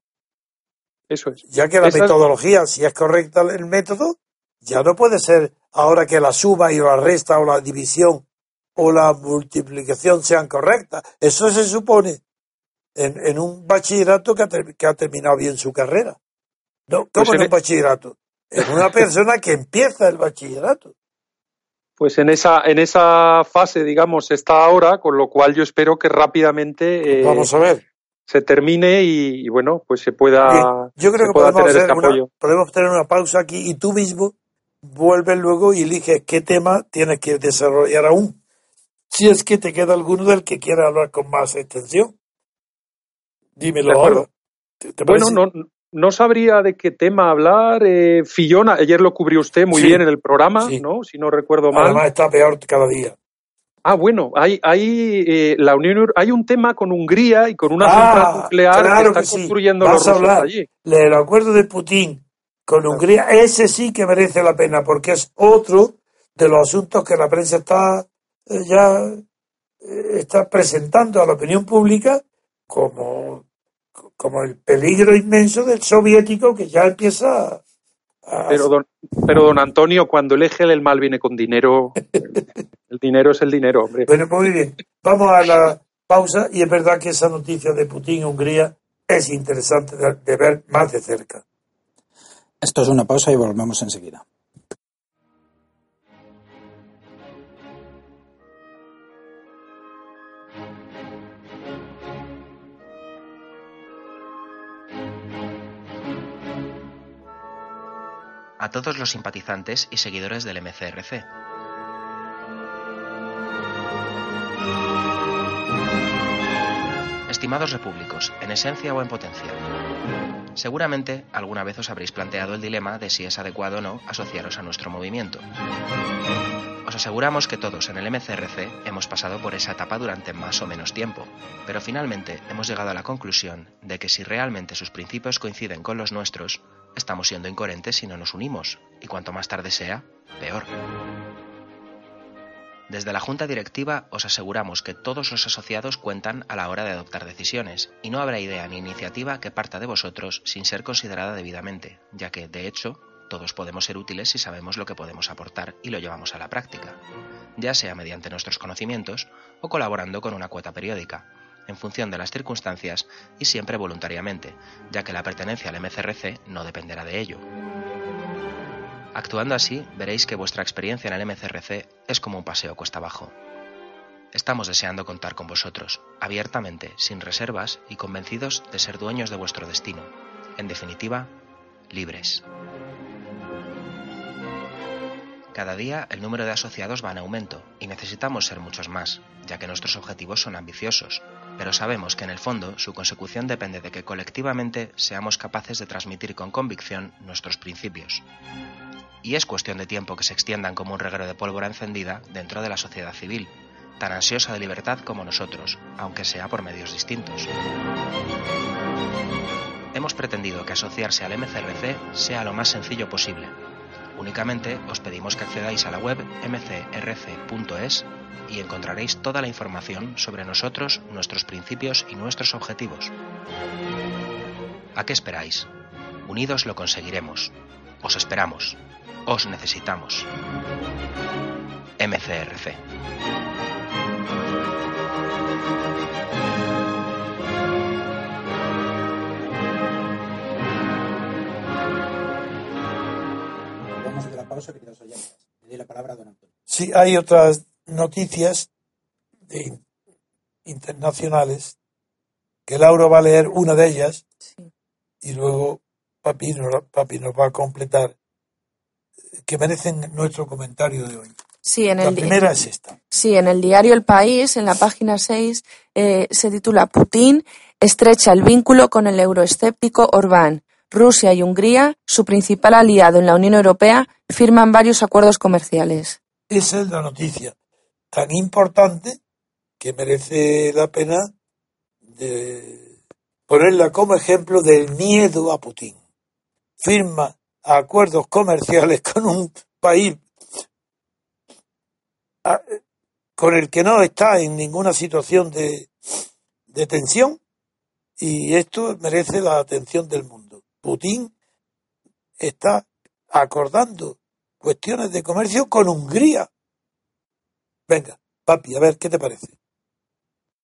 Eso es. Ya que la metodología, si es correcta el método, ya no puede ser ahora que la suma y la resta o la división o la multiplicación sean correctas. Eso se supone en, un bachillerato que ha, terminado bien su carrera. No, ¿Cómo pues en un e- bachillerato? En una persona que empieza el bachillerato pues en esa, en esa fase, digamos, está ahora, con lo cual yo espero que rápidamente eh, Vamos a ver. se termine y, bueno, pues se pueda, yo creo que podemos, tener este una, podemos tener una pausa aquí y tú mismo vuelves luego y eliges qué tema tienes que desarrollar aún. Si es que te queda alguno del que quiera hablar con más extensión. Dímelo ahora. bueno, no, no sabría de qué tema hablar. Eh, Fillona, ayer lo cubrió usted muy bien en el programa, ¿no? Si no recuerdo mal. Además está peor cada día. Ah, bueno, hay, hay, eh, la Unión, hay un tema con Hungría y con una ah, central nuclear que están construyendo los rusos allí. El acuerdo de Putin con Hungría, ese sí que merece la pena, porque es otro de los asuntos que la prensa está eh, ya eh, está presentando a la opinión pública como como el peligro inmenso del soviético que ya empieza a... Pero don, pero don Antonio, cuando el eje del mal viene con dinero, el dinero es el dinero, hombre. Bueno, muy bien. Vamos a la pausa y es verdad que esa noticia de Putin Hungría es interesante de ver más de cerca. Esto es una pausa y volvemos enseguida. a todos los simpatizantes y seguidores del MCRC. Estimados repúblicos, en esencia o en potencia, seguramente alguna vez os habréis planteado el dilema de si es adecuado o no asociaros a nuestro movimiento. Os aseguramos que todos en el MCRC hemos pasado por esa etapa durante más o menos tiempo, pero finalmente hemos llegado a la conclusión de que si realmente sus principios coinciden con los nuestros, estamos siendo incoherentes si no nos unimos, y cuanto más tarde sea, peor. Desde la Junta Directiva os aseguramos que todos los asociados cuentan a la hora de adoptar decisiones, y no habrá idea ni iniciativa que parta de vosotros sin ser considerada debidamente, ya que, de hecho, todos podemos ser útiles si sabemos lo que podemos aportar y lo llevamos a la práctica, ya sea mediante nuestros conocimientos o colaborando con una cuota periódica, en función de las circunstancias y siempre voluntariamente, ya que la pertenencia al MCRC no dependerá de ello. Actuando así, veréis que vuestra experiencia en el MCRC es como un paseo cuesta abajo. Estamos deseando contar con vosotros, abiertamente, sin reservas y convencidos de ser dueños de vuestro destino. En definitiva, libres. Cada día el número de asociados va en aumento y necesitamos ser muchos más, ya que nuestros objetivos son ambiciosos, pero sabemos que en el fondo su consecución depende de que colectivamente seamos capaces de transmitir con convicción nuestros principios. Y es cuestión de tiempo que se extiendan como un reguero de pólvora encendida dentro de la sociedad civil, tan ansiosa de libertad como nosotros, aunque sea por medios distintos. Hemos pretendido que asociarse al MCRC sea lo más sencillo posible, Únicamente os pedimos que accedáis a la web mcrc.es y encontraréis toda la información sobre nosotros, nuestros principios y nuestros objetivos. ¿A qué esperáis? Unidos lo conseguiremos. Os esperamos. Os necesitamos. MCRC. la palabra don Antonio. Sí, hay otras noticias internacionales que Laura va a leer una de ellas y luego Papi nos, Papi nos va a completar que merecen nuestro comentario de hoy. Sí, en la el primera es esta. Sí, en el diario El País, en la página 6, eh, se titula Putin estrecha el vínculo con el euroescéptico Orbán. Rusia y Hungría, su principal aliado en la Unión Europea, firman varios acuerdos comerciales. Esa es la noticia tan importante que merece la pena de ponerla como ejemplo del miedo a Putin. Firma acuerdos comerciales con un país con el que no está en ninguna situación de, de tensión y esto merece la atención del mundo. Putin está acordando cuestiones de comercio con Hungría. Venga, papi, a ver, ¿qué te parece?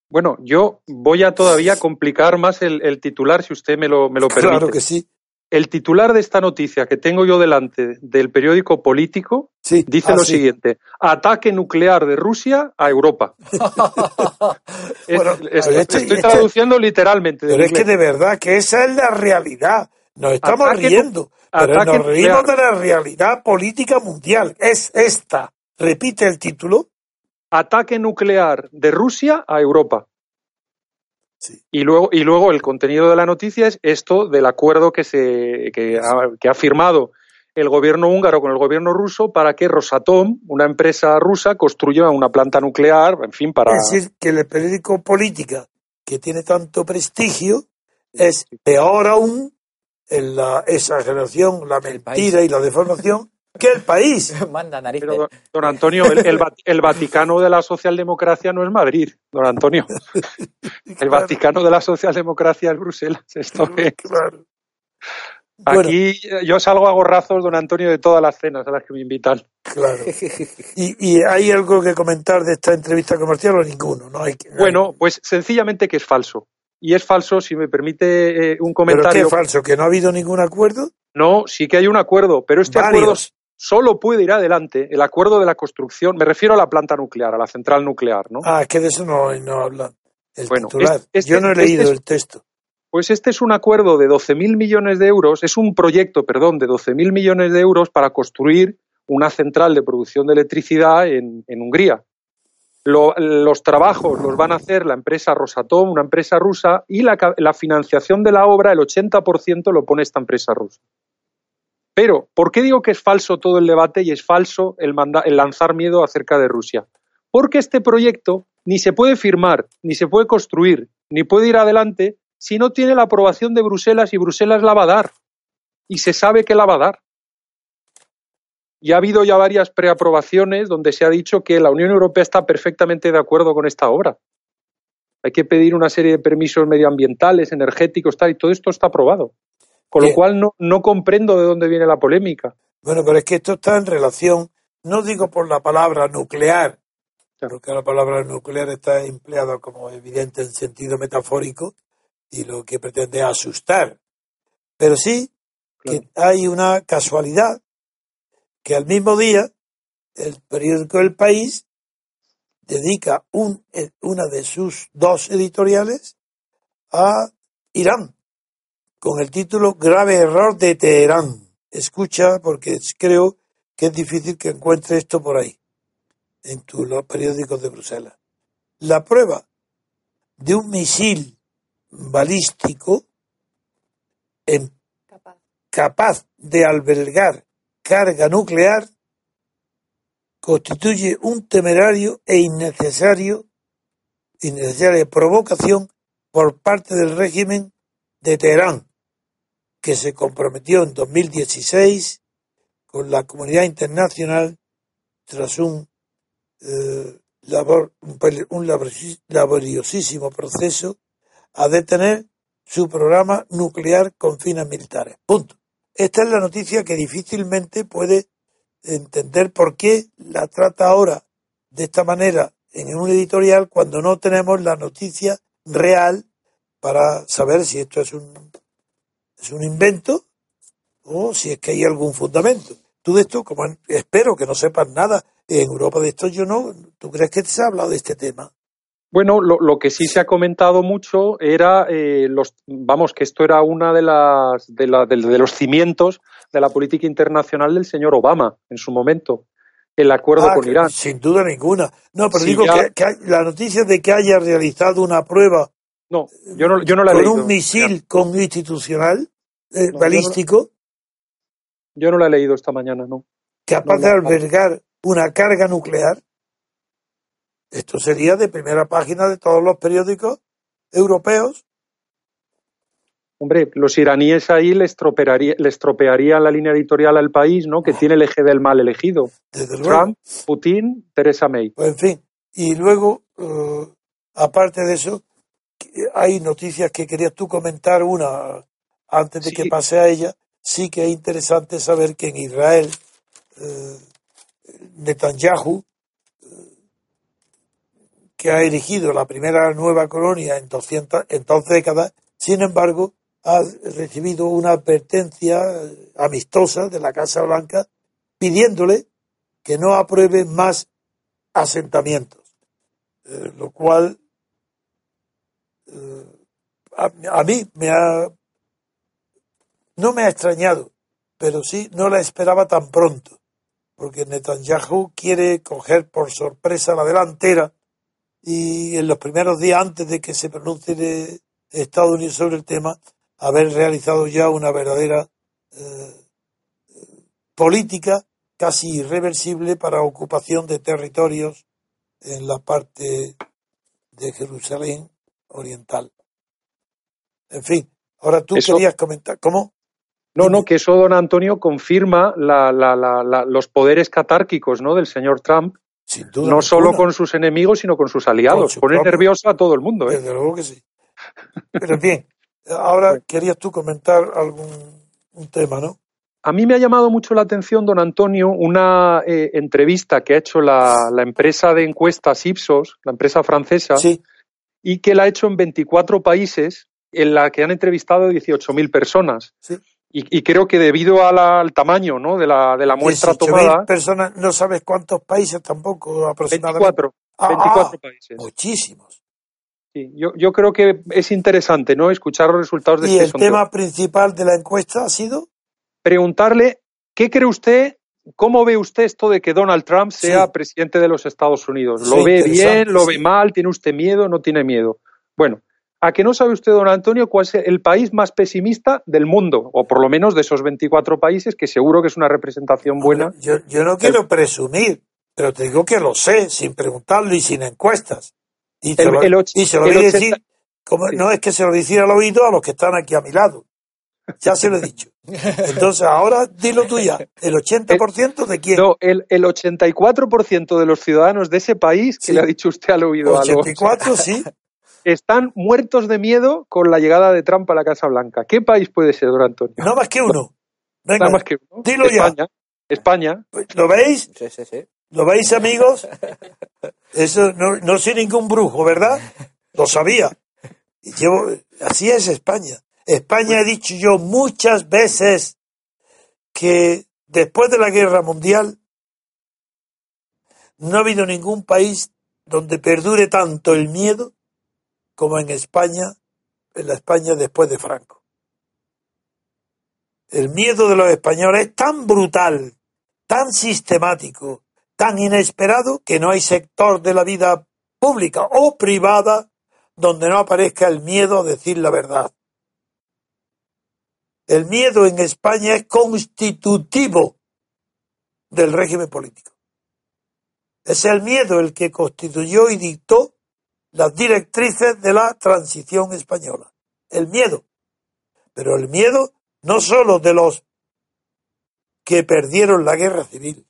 Bueno, yo voy a todavía complicar más el, titular, si usted me lo, me lo permite. Claro que sí. El titular de esta noticia que tengo yo delante del periódico político dice lo siguiente: ataque nuclear de Rusia a Europa. <laughs> estoy, traduciendo literalmente. Pero es que de verdad que esa es la realidad. Nos estamos riendo, pero nos reímos de la realidad política mundial. Es esta. Repite el título. Ataque nuclear de Rusia a Europa. Y, luego, y luego el contenido de la noticia es esto del acuerdo que, se, que, ha, firmado el gobierno húngaro con el gobierno ruso para que Rosatom, una empresa rusa, construya una planta nuclear, en fin, para... Es decir, que el periódico Política, que tiene tanto prestigio, es peor aún en la exageración, la mentira y la deformación que el país. <laughs> Manda Pero, don, Antonio, el, Vaticano de la socialdemocracia no es Madrid, don Antonio. <laughs> El Vaticano de la socialdemocracia es Bruselas. Esto Claro. Aquí yo salgo a gorrazos, don Antonio, de todas las cenas a las que me invitan. Claro. <laughs> ¿Y, y hay algo que comentar de esta entrevista comercial o ninguno? ¿no? Hay, bueno, pues sencillamente que es falso y es falso, si me permite eh, un comentario. ¿Pero qué es falso? ¿Que no ha habido ningún acuerdo? No, sí que hay un acuerdo, pero este acuerdo solo puede ir adelante, el acuerdo de la construcción, me refiero a la planta nuclear, a la central nuclear, ¿no? Ah, que de eso no, no habla el bueno, este, Yo no he este leído el texto. Pues este es un acuerdo de 12.000 millones de euros, es un proyecto, perdón, de 12.000 millones de euros para construir una central de producción de electricidad en Hungría los trabajos los van a hacer la empresa Rosatom, una empresa rusa, y la, financiación de la obra, el 80% lo pone esta empresa rusa. Pero, ¿por qué digo que es falso todo el debate y es falso el, lanzar miedo acerca de Rusia? Porque este proyecto ni se puede firmar, ni se puede construir, ni puede ir adelante si no tiene la aprobación de Bruselas y Bruselas la va a dar. Y se sabe que la va a dar. Y ha habido ya varias preaprobaciones donde se ha dicho que la Unión Europea está perfectamente de acuerdo con esta obra. Hay que pedir una serie de permisos medioambientales, energéticos, tal, y todo esto está aprobado. Con lo cual no, no comprendo de dónde viene la polémica. Bueno, pero es que esto está en relación, no digo por la palabra nuclear, Claro que la palabra nuclear está empleada como evidente en sentido metafórico y lo que pretende asustar. Pero sí que hay una casualidad que al mismo día el periódico El País dedica un, una de sus dos editoriales a Irán, con el título Grave error de Teherán. Escucha, porque creo que es difícil que encuentre esto por ahí, en los periódicos de Bruselas. La prueba de un misil balístico capaz de albergar carga nuclear constituye un temerario e innecesario innecesaria provocación por parte del régimen de Teherán, que se comprometió en 2016 con la comunidad internacional tras un, eh, labor, un laboriosísimo proceso a detener su programa nuclear con fines militares. Punto. Esta es la noticia que difícilmente puede entender por qué la trata ahora de esta manera en un editorial cuando no tenemos la noticia real para saber si esto es un, es un invento o si es que hay algún fundamento. Tú de esto, como espero que no sepas nada, en Europa de esto yo no, ¿tú crees que se ha hablado de este tema? Bueno, lo, lo, que sí se ha comentado mucho era, eh, los, vamos, que esto era una de las de, la, de, los cimientos de la política internacional del señor Obama en su momento, el acuerdo ah, con Irán. Sin duda ninguna. No, pero digo que, la noticia de que haya realizado una prueba. No, yo no, yo no la he leído. Con un misil con institucional eh, balístico. Yo no la he leído esta mañana, no. Capaz de albergar una carga nuclear. Esto sería de primera página de todos los periódicos europeos. Hombre, los iraníes ahí les estropearían la línea editorial al país, ¿no? Que tiene el eje del mal elegido. Trump, Putin, Theresa May. Pues en fin, y luego, eh, aparte de eso, hay noticias que querías tú comentar. Una, antes de que pase a ella, sí que es interesante saber que en Israel, eh, Netanyahu que ha erigido la primera nueva colonia en, 200, en dos décadas, sin embargo, ha recibido una advertencia amistosa de la Casa Blanca pidiéndole que no apruebe más asentamientos, eh, lo cual eh, a, mí me ha no me ha extrañado, pero sí no la esperaba tan pronto, porque Netanyahu quiere coger por sorpresa la delantera y en los primeros días antes de que se pronuncie Estados Unidos sobre el tema, haber realizado ya una verdadera eh, política casi irreversible para ocupación de territorios en la parte de Jerusalén oriental. En fin, ahora tú querías comentar, ¿cómo? No, no, que eso, don Antonio, confirma los poderes catárquicos ¿no? del señor Trump no solo con sus enemigos, sino con sus aliados. Pone nervioso a todo el mundo. ¿eh? Desde luego que sí. Pero bien, ahora <laughs> querías tú comentar algún un tema, ¿no? A mí me ha llamado mucho la atención, don Antonio, una eh, entrevista que ha hecho la, empresa de encuestas Ipsos, la empresa francesa, y que la ha hecho en 24 países, en la que han entrevistado 18.000 personas. Sí. Y, creo que debido al tamaño ¿no? de, la, de la muestra tomada. personas, no sabes cuántos países tampoco aproximadamente. 24, 24 ah, países. Muchísimos. Sí, yo, yo creo que es interesante ¿no? escuchar los resultados de ¿Y este el tema principal de la encuesta ha sido? Preguntarle, ¿qué cree usted, cómo ve usted esto de que Donald Trump sea presidente de los Estados Unidos? ¿Lo ve bien, lo ve mal, tiene usted miedo, no tiene miedo? Bueno, ¿A que no sabe usted, don Antonio, cuál es el país más pesimista del mundo? O por lo menos de esos 24 países, que seguro que es una representación buena. Yo, no quiero presumir, pero te digo que lo sé, sin preguntarlo y sin encuestas. Y, se lo, voy a decir, no es que se lo dijera al oído a los que están aquí a mi lado. Ya se lo he dicho. Entonces, ahora dilo tú ya. ¿El 80% de quién? No, el, el 84% de los ciudadanos de ese país que le ha dicho usted al oído. 84, sí están muertos de miedo con la llegada de Trump a la Casa Blanca. ¿Qué país puede ser, don Antonio? No más que uno. Venga, más que uno. Dilo España. ya. España. ¿Lo veis? Sí, sí, sí. ¿Lo veis, amigos? Eso no, no soy ningún brujo, ¿verdad? Lo sabía. Llevo, así es España. España he dicho yo muchas veces que después de la guerra mundial no ha habido ningún país donde perdure tanto el miedo como en España, en la España después de Franco. El miedo de los españoles es tan brutal, tan sistemático, tan inesperado que no hay sector de la vida pública o privada donde no aparezca el miedo a decir la verdad. El miedo en España es constitutivo del régimen político. Es el miedo el que constituyó y dictó las directrices de la transición española. El miedo. Pero el miedo no solo de los que perdieron la guerra civil,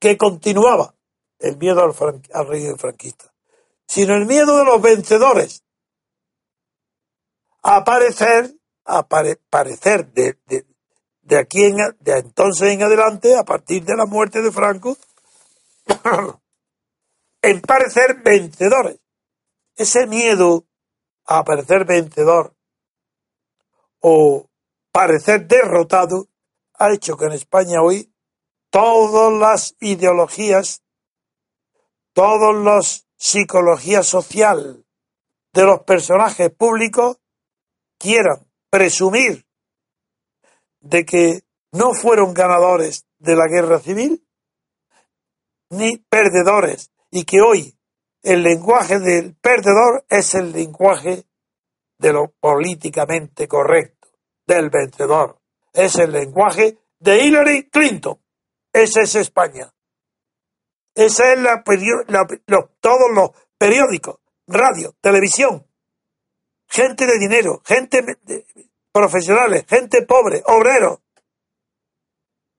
que continuaba el miedo al, régimen franquista, sino el miedo de los vencedores a aparecer, a parecer de, de, de aquí en, de entonces en adelante, a partir de la muerte de Franco, <coughs> en parecer vencedores. Ese miedo a parecer vencedor o parecer derrotado ha hecho que en España hoy todas las ideologías, todas las psicologías social de los personajes públicos quieran presumir de que no fueron ganadores de la guerra civil ni perdedores y que hoy el lenguaje del perdedor es el lenguaje de lo políticamente correcto, del vencedor. Es el lenguaje de Hillary Clinton. Esa es España. Esa es la, todos los periódicos, radio, televisión, gente de dinero, gente profesionales, gente pobre, obreros.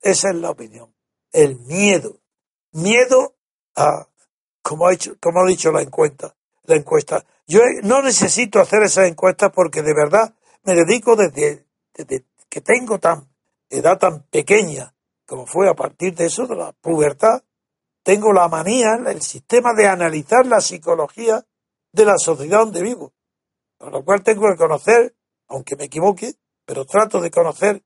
Esa es la opinión. El miedo miedo a, como ha, hecho, como ha dicho la encuesta, la encuesta. Yo no necesito hacer esa encuesta porque de verdad me dedico desde, que tengo tan edad tan pequeña como fue a partir de eso, de la pubertad, tengo la manía, el sistema de analizar la psicología de la sociedad donde vivo. Por lo cual tengo que conocer, aunque me equivoque, pero trato de conocer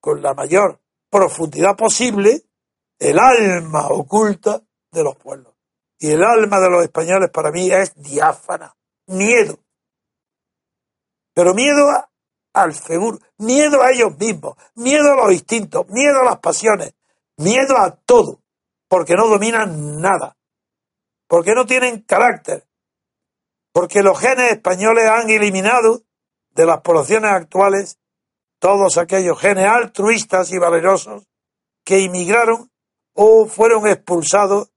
con la mayor profundidad posible el alma oculta de los pueblos. Y el alma de los españoles para mí es diáfana, miedo. Pero miedo al seguro, miedo a ellos mismos, miedo a los instintos, miedo a las pasiones, miedo a todo, porque no dominan nada, porque no tienen carácter, porque los genes españoles han eliminado de las poblaciones actuales todos aquellos genes altruistas y valerosos que inmigraron o fueron expulsados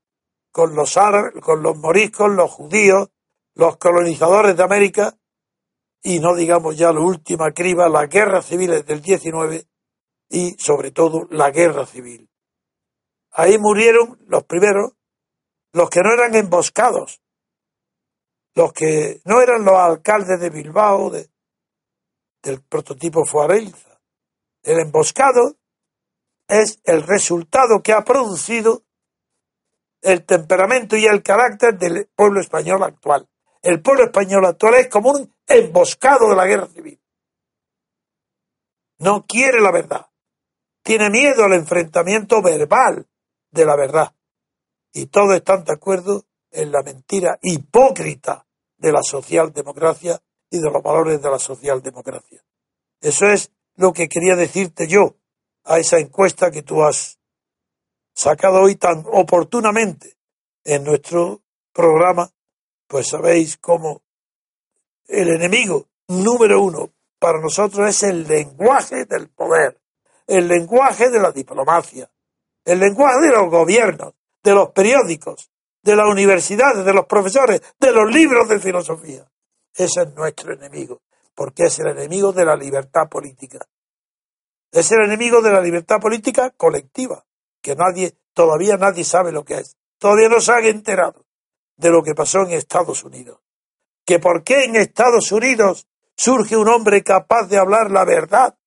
con los árabes, con los moriscos, los judíos, los colonizadores de América y no digamos ya la última criba, las guerras civiles del 19 y sobre todo la guerra civil. Ahí murieron los primeros, los que no eran emboscados, los que no eran los alcaldes de Bilbao, de, del prototipo Fuarelza. El emboscado es el resultado que ha producido el temperamento y el carácter del pueblo español actual. El pueblo español actual es como un emboscado de la guerra civil. No quiere la verdad. Tiene miedo al enfrentamiento verbal de la verdad. Y todos están de acuerdo en la mentira hipócrita de la socialdemocracia y de los valores de la socialdemocracia. Eso es lo que quería decirte yo a esa encuesta que tú has sacado hoy tan oportunamente en nuestro programa, pues sabéis cómo el enemigo número uno para nosotros es el lenguaje del poder, el lenguaje de la diplomacia, el lenguaje de los gobiernos, de los periódicos, de las universidades, de los profesores, de los libros de filosofía. Ese es nuestro enemigo, porque es el enemigo de la libertad política. Es el enemigo de la libertad política colectiva, que nadie, todavía nadie sabe lo que es. Todavía no se han enterado de lo que pasó en Estados Unidos. Que por qué en Estados Unidos surge un hombre capaz de hablar la verdad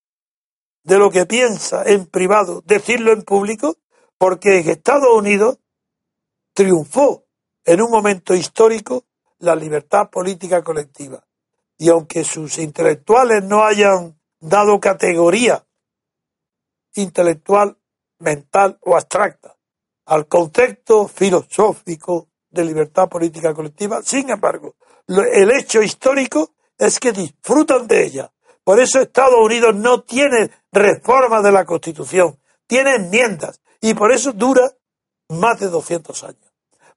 de lo que piensa en privado, decirlo en público, porque en Estados Unidos triunfó en un momento histórico la libertad política colectiva. Y aunque sus intelectuales no hayan dado categoría intelectual, mental o abstracta al concepto filosófico de libertad política colectiva, sin embargo, el hecho histórico es que disfrutan de ella. Por eso Estados Unidos no tiene reforma de la Constitución, tiene enmiendas y por eso dura más de 200 años,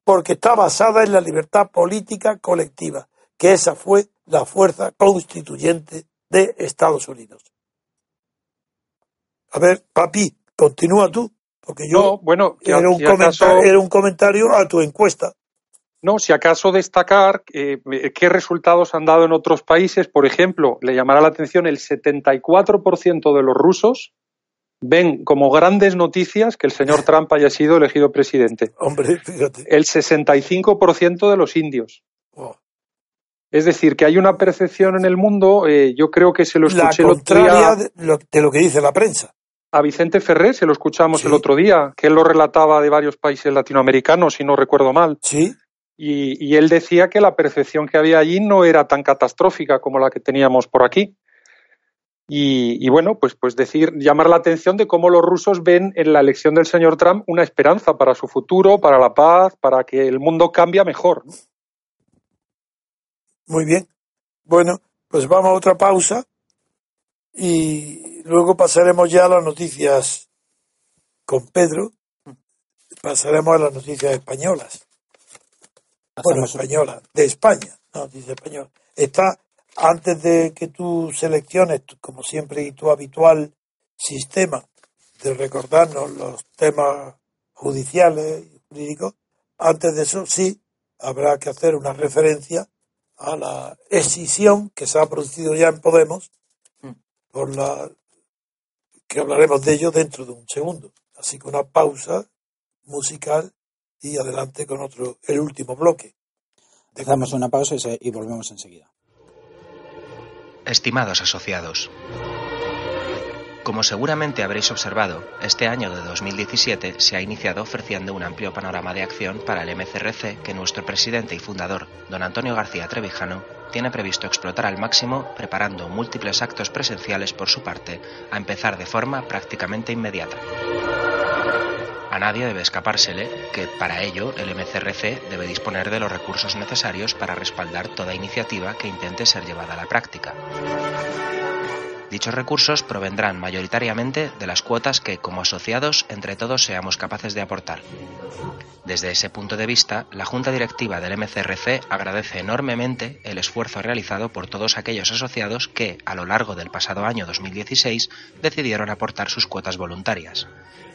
porque está basada en la libertad política colectiva, que esa fue la fuerza constituyente de Estados Unidos. A ver, papi, continúa tú, porque yo bueno, era, un comentario, era un comentario a tu encuesta. No, si acaso destacar eh, qué resultados han dado en otros países, por ejemplo, le llamará la atención el 74% de los rusos ven como grandes noticias que el señor Trump haya sido elegido presidente. Hombre, fíjate. El 65% de los indios. Es decir, que hay una percepción en el mundo, eh, yo creo que se lo escuché la contraria de lo que dice la prensa. A Vicente Ferrer se lo escuchamos el otro día, que él lo relataba de varios países latinoamericanos, si no recuerdo mal. Sí. Y, él decía que la percepción que había allí no era tan catastrófica como la que teníamos por aquí. Y, bueno, pues, pues decir, llamar la atención de cómo los rusos ven en la elección del señor Trump una esperanza para su futuro, para la paz, para que el mundo cambie mejor. Muy bien. Bueno, pues vamos a otra pausa y luego pasaremos ya a las noticias con Pedro. Pasaremos a las noticias españolas bueno, española, de España, no, dice español. Está, antes de que tú selecciones, como siempre, y tu habitual sistema de recordarnos los temas judiciales y jurídicos, antes de eso sí habrá que hacer una referencia a la escisión que se ha producido ya en Podemos, mm. por la que hablaremos de ello dentro de un segundo. Así que una pausa musical y adelante con otro, el último bloque. Dejamos una pausa y, volvemos enseguida. Estimados asociados, como seguramente habréis observado, este año de 2017 se ha iniciado ofreciendo un amplio panorama de acción para el MCRC que nuestro presidente y fundador, don Antonio García Trevijano, tiene previsto explotar al máximo preparando múltiples actos presenciales por su parte, a empezar de forma prácticamente inmediata. A nadie debe escapársele que para ello el MCRC debe disponer de los recursos necesarios para respaldar toda iniciativa que intente ser llevada a la práctica. Dichos recursos provendrán mayoritariamente de las cuotas que, como asociados, entre todos seamos capaces de aportar. Desde ese punto de vista, la Junta Directiva del MCRC agradece enormemente el esfuerzo realizado por todos aquellos asociados que, a lo largo del pasado año 2016, decidieron aportar sus cuotas voluntarias,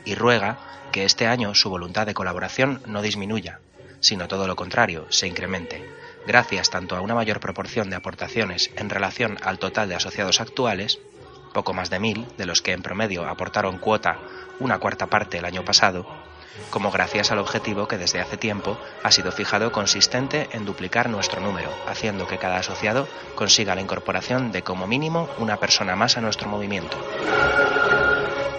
y ruega que este año su voluntad de colaboración no disminuya, sino todo lo contrario, se incremente, gracias tanto a una mayor proporción de aportaciones en relación al total de asociados actuales, poco más de mil, de los que en promedio aportaron cuota una cuarta parte el año pasado, como gracias al objetivo que desde hace tiempo ha sido fijado consistente en duplicar nuestro número, haciendo que cada asociado consiga la incorporación de como mínimo una persona más a nuestro movimiento.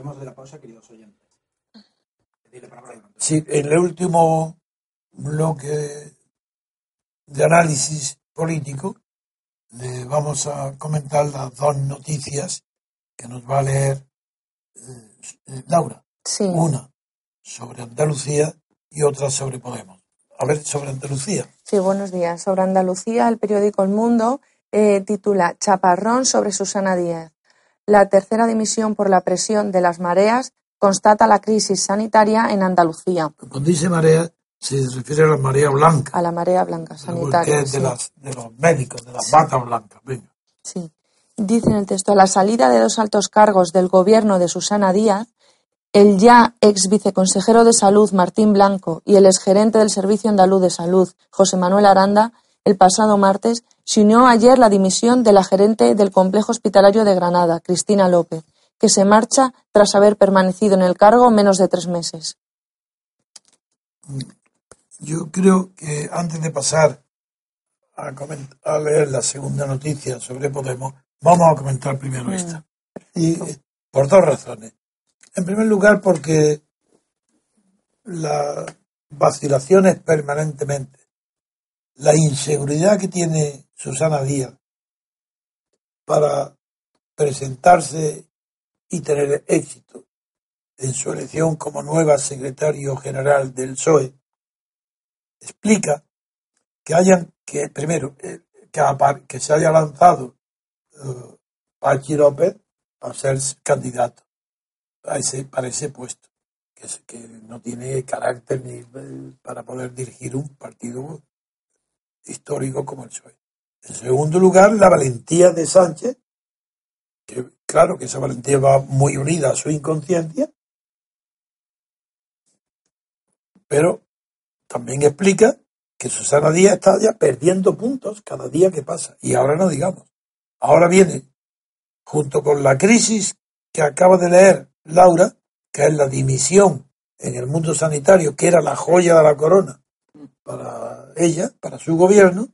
De la pausa, queridos oyentes. Sí, en el último bloque de análisis político le vamos a comentar las dos noticias que nos va a leer eh, Laura. Sí. Una sobre Andalucía y otra sobre Podemos. A ver, sobre Andalucía. Sí, buenos días. Sobre Andalucía, el periódico El Mundo eh, titula Chaparrón sobre Susana Díaz. La tercera dimisión por la presión de las mareas constata la crisis sanitaria en Andalucía. Cuando dice marea, se refiere a la marea blanca. A la marea blanca sanitaria. de, los médicos, de las batas blancas. Sí. dice en el texto, a la salida de dos altos cargos del gobierno de Susana Díaz, el ya ex viceconsejero de Salud Martín Blanco y el exgerente del Servicio Andaluz de Salud José Manuel Aranda, el pasado martes, se unió ayer la dimisión de la gerente del Complejo Hospitalario de Granada, Cristina López, que se marcha tras haber permanecido en el cargo menos de tres meses. Yo creo que antes de pasar a, leer la segunda noticia sobre Podemos, vamos a comentar primero mm, esta. Y por dos razones. En primer lugar, porque las vacilaciones permanentemente, la inseguridad que tiene Susana Díaz para presentarse y tener éxito en su elección como nueva secretario general del PSOE, explica que hayan, que primero, eh, que, se haya lanzado uh, López a ser candidato ese, para ese puesto, que, que no tiene carácter ni eh, para poder dirigir un partido histórico como el PSOE. En segundo lugar, la valentía de Sánchez, que claro que esa valentía va muy unida a su inconsciencia, pero también explica que Susana Díaz está ya perdiendo puntos cada día que pasa. Y ahora no digamos. Ahora viene, junto con la crisis que acaba de leer Laura, que es la dimisión en el mundo sanitario, que era la joya de la corona para ella, para su gobierno,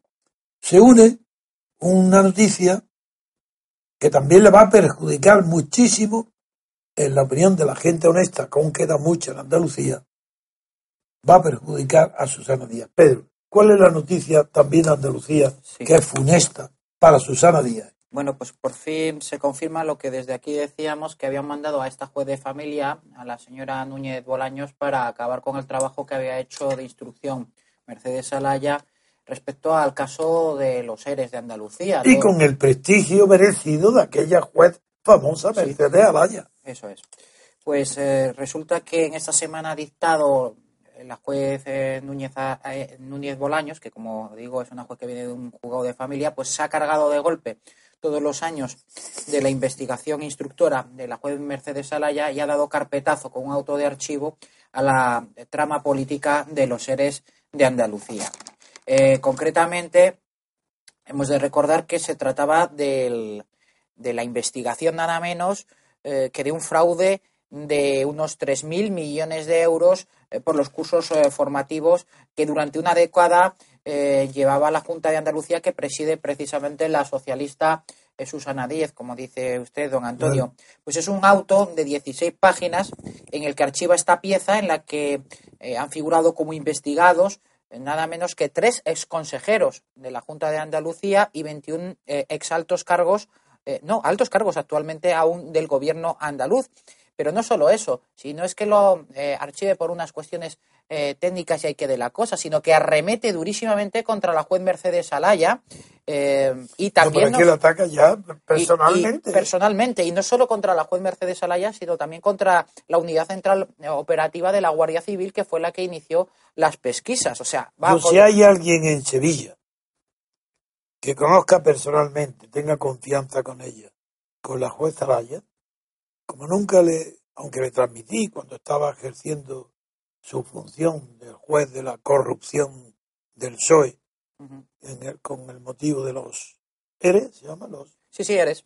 se une una noticia que también le va a perjudicar muchísimo en la opinión de la gente honesta, que aún queda mucho en Andalucía, va a perjudicar a Susana Díaz. Pedro, ¿cuál es la noticia también de Andalucía que es funesta para Susana Díaz? Bueno, pues por fin se confirma lo que desde aquí decíamos que habían mandado a esta juez de familia, a la señora Núñez Bolaños, para acabar con el trabajo que había hecho de instrucción Mercedes Alaya respecto al caso de los seres de Andalucía. Y con el prestigio merecido de aquella juez famosa Mercedes Alaya. Eso es. Pues eh, resulta que en esta semana ha dictado la juez eh, Núñez, eh, Núñez Bolaños, que como digo es una juez que viene de un juzgado de familia, pues se ha cargado de golpe todos los años de la investigación instructora de la juez Mercedes Alaya y ha dado carpetazo con un auto de archivo a la trama política de los seres de Andalucía. Eh, concretamente, hemos de recordar que se trataba de la investigación nada menos eh, que de un fraude de unos 3.000 millones de euros eh, por los cursos formativos que durante una década llevaba la Junta de Andalucía que preside precisamente la socialista Susana Díez, como dice usted, don Antonio. Pues es un auto de 16 páginas en el que archiva esta pieza en la que han figurado como investigados nada menos que tres exconsejeros de la Junta de Andalucía y 21 eh, exaltos cargos, eh, no, altos cargos actualmente aún del gobierno andaluz. Pero no solo eso, sino es que lo eh, archive por unas cuestiones técnicas y hay que de la cosa, sino que arremete durísimamente contra la juez Mercedes Alaya y también... No, ataca ya personalmente. personalmente, y no solo contra la juez Mercedes Alaya, sino también contra la unidad central operativa de la Guardia Civil, que fue la que inició las pesquisas. O sea, si hay alguien en Sevilla que conozca personalmente, tenga confianza con ella, con la jueza Raya, como nunca le, aunque le transmití cuando estaba ejerciendo su función de juez de la corrupción del PSOE, con el motivo de los ¿Eres? ¿Se llama los? Sí, sí, eres.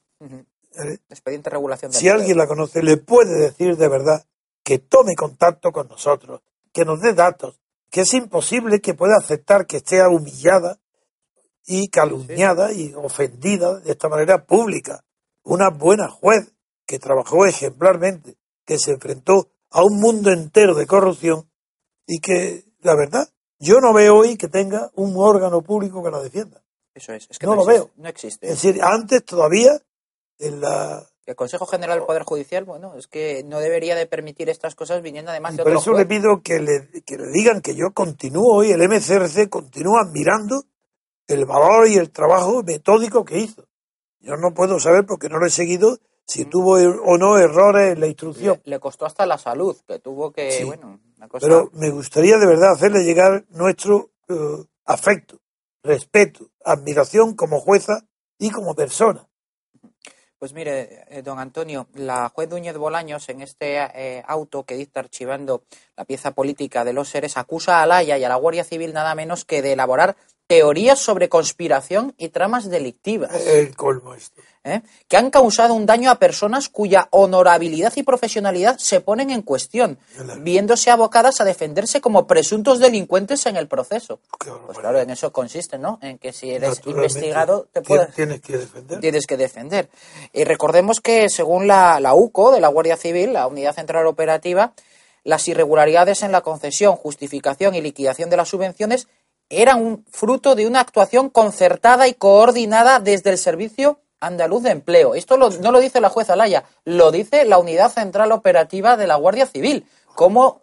Expediente de regulación. si alguien la conoce, le puede decir de verdad que tome contacto con nosotros, que nos dé datos, que es imposible que pueda aceptar que esté humillada y calumniada y ofendida de esta manera pública. Una buena juez que trabajó ejemplarmente, que se enfrentó a un mundo entero de corrupción y que, la verdad, yo no veo hoy que tenga un órgano público que la defienda. Eso es, es que no, lo veo. No existe. Es decir, antes todavía en la el Consejo General del Poder Judicial, bueno, es que no debería de permitir estas cosas viniendo además de Por eso le pido que le, que le digan que yo continúo hoy, el MCRC continúa admirando el valor y el trabajo metódico que hizo. Yo no puedo saber porque no lo he seguido si mm. tuvo er, o no errores en la instrucción. Le, costó hasta la salud, que tuvo que, bueno, Pero me gustaría de verdad hacerle llegar nuestro eh, afecto, respeto, admiración como jueza y como persona. Pues mire, eh, don Antonio, la juez Núñez Bolaños en este eh, auto que dicta archivando la pieza política de los seres acusa a Alaya y a la Guardia Civil nada menos que de elaborar teorías sobre conspiración y tramas delictivas. El colmo esto. ¿eh? Que han causado un daño a personas cuya honorabilidad y profesionalidad se ponen en cuestión, viéndose abocadas a defenderse como presuntos delincuentes en el proceso. Pues claro, en eso consiste, ¿no? En que si eres investigado, te puedes, tienes que defender. Tienes que defender. Y recordemos que según la, la UCO de la Guardia Civil, la Unidad Central Operativa, las irregularidades en la concesión, justificación y liquidación de las subvenciones era un fruto de una actuación concertada y coordinada desde el Servicio Andaluz de Empleo. Esto no lo dice la jueza Laya, lo dice la Unidad Central Operativa de la Guardia Civil. ¿Cómo,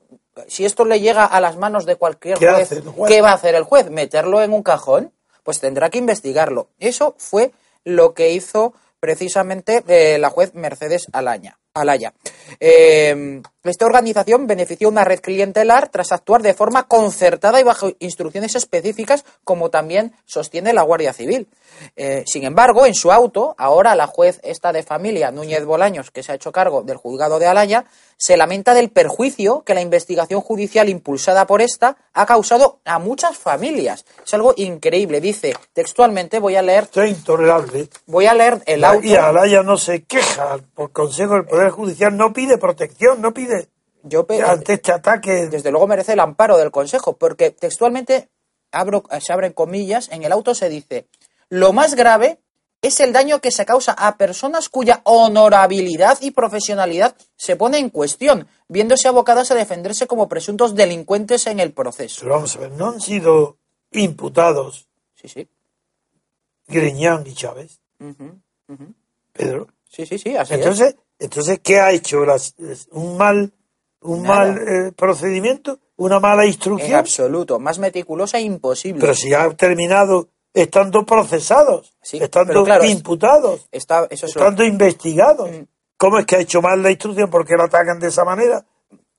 si esto le llega a las manos de cualquier juez, ¿qué va a hacer el juez? ¿Meterlo en un cajón? Pues tendrá que investigarlo. Eso fue lo que hizo precisamente eh, la juez Mercedes Alaña. Alaya. Eh, esta organización benefició una red clientelar tras actuar de forma concertada y bajo instrucciones específicas, como también sostiene la Guardia Civil. Eh, sin embargo, en su auto, ahora la juez esta de familia, Núñez Bolaños, que se ha hecho cargo del juzgado de Alaya, se lamenta del perjuicio que la investigación judicial impulsada por esta ha causado a muchas familias. Es algo increíble. Dice textualmente, voy a leer. Es intolerable. Voy a leer el auto. Y Alaya no se queja por consejo del Poder Judicial, no pide protección, no pide. Yo ante este ataque. Desde luego merece el amparo del Consejo, porque textualmente abro, se abren comillas, en el auto se dice lo más grave es el daño que se causa a personas cuya honorabilidad y profesionalidad se pone en cuestión, viéndose abocadas a defenderse como presuntos delincuentes en el proceso. Pero vamos a ver, no han sido imputados. Sí, sí. Griñán y Chávez. Pedro. Sí, sí, sí, entonces, Entonces, ¿qué ha hecho? ¿Un mal, un mal eh, procedimiento? ¿Una mala instrucción? En absoluto, más meticulosa e imposible. Pero si ha terminado estando procesados, estando imputados, estando investigados. Mm. ¿Cómo es que ha hecho mal la instrucción? ¿Por qué lo atacan de esa manera?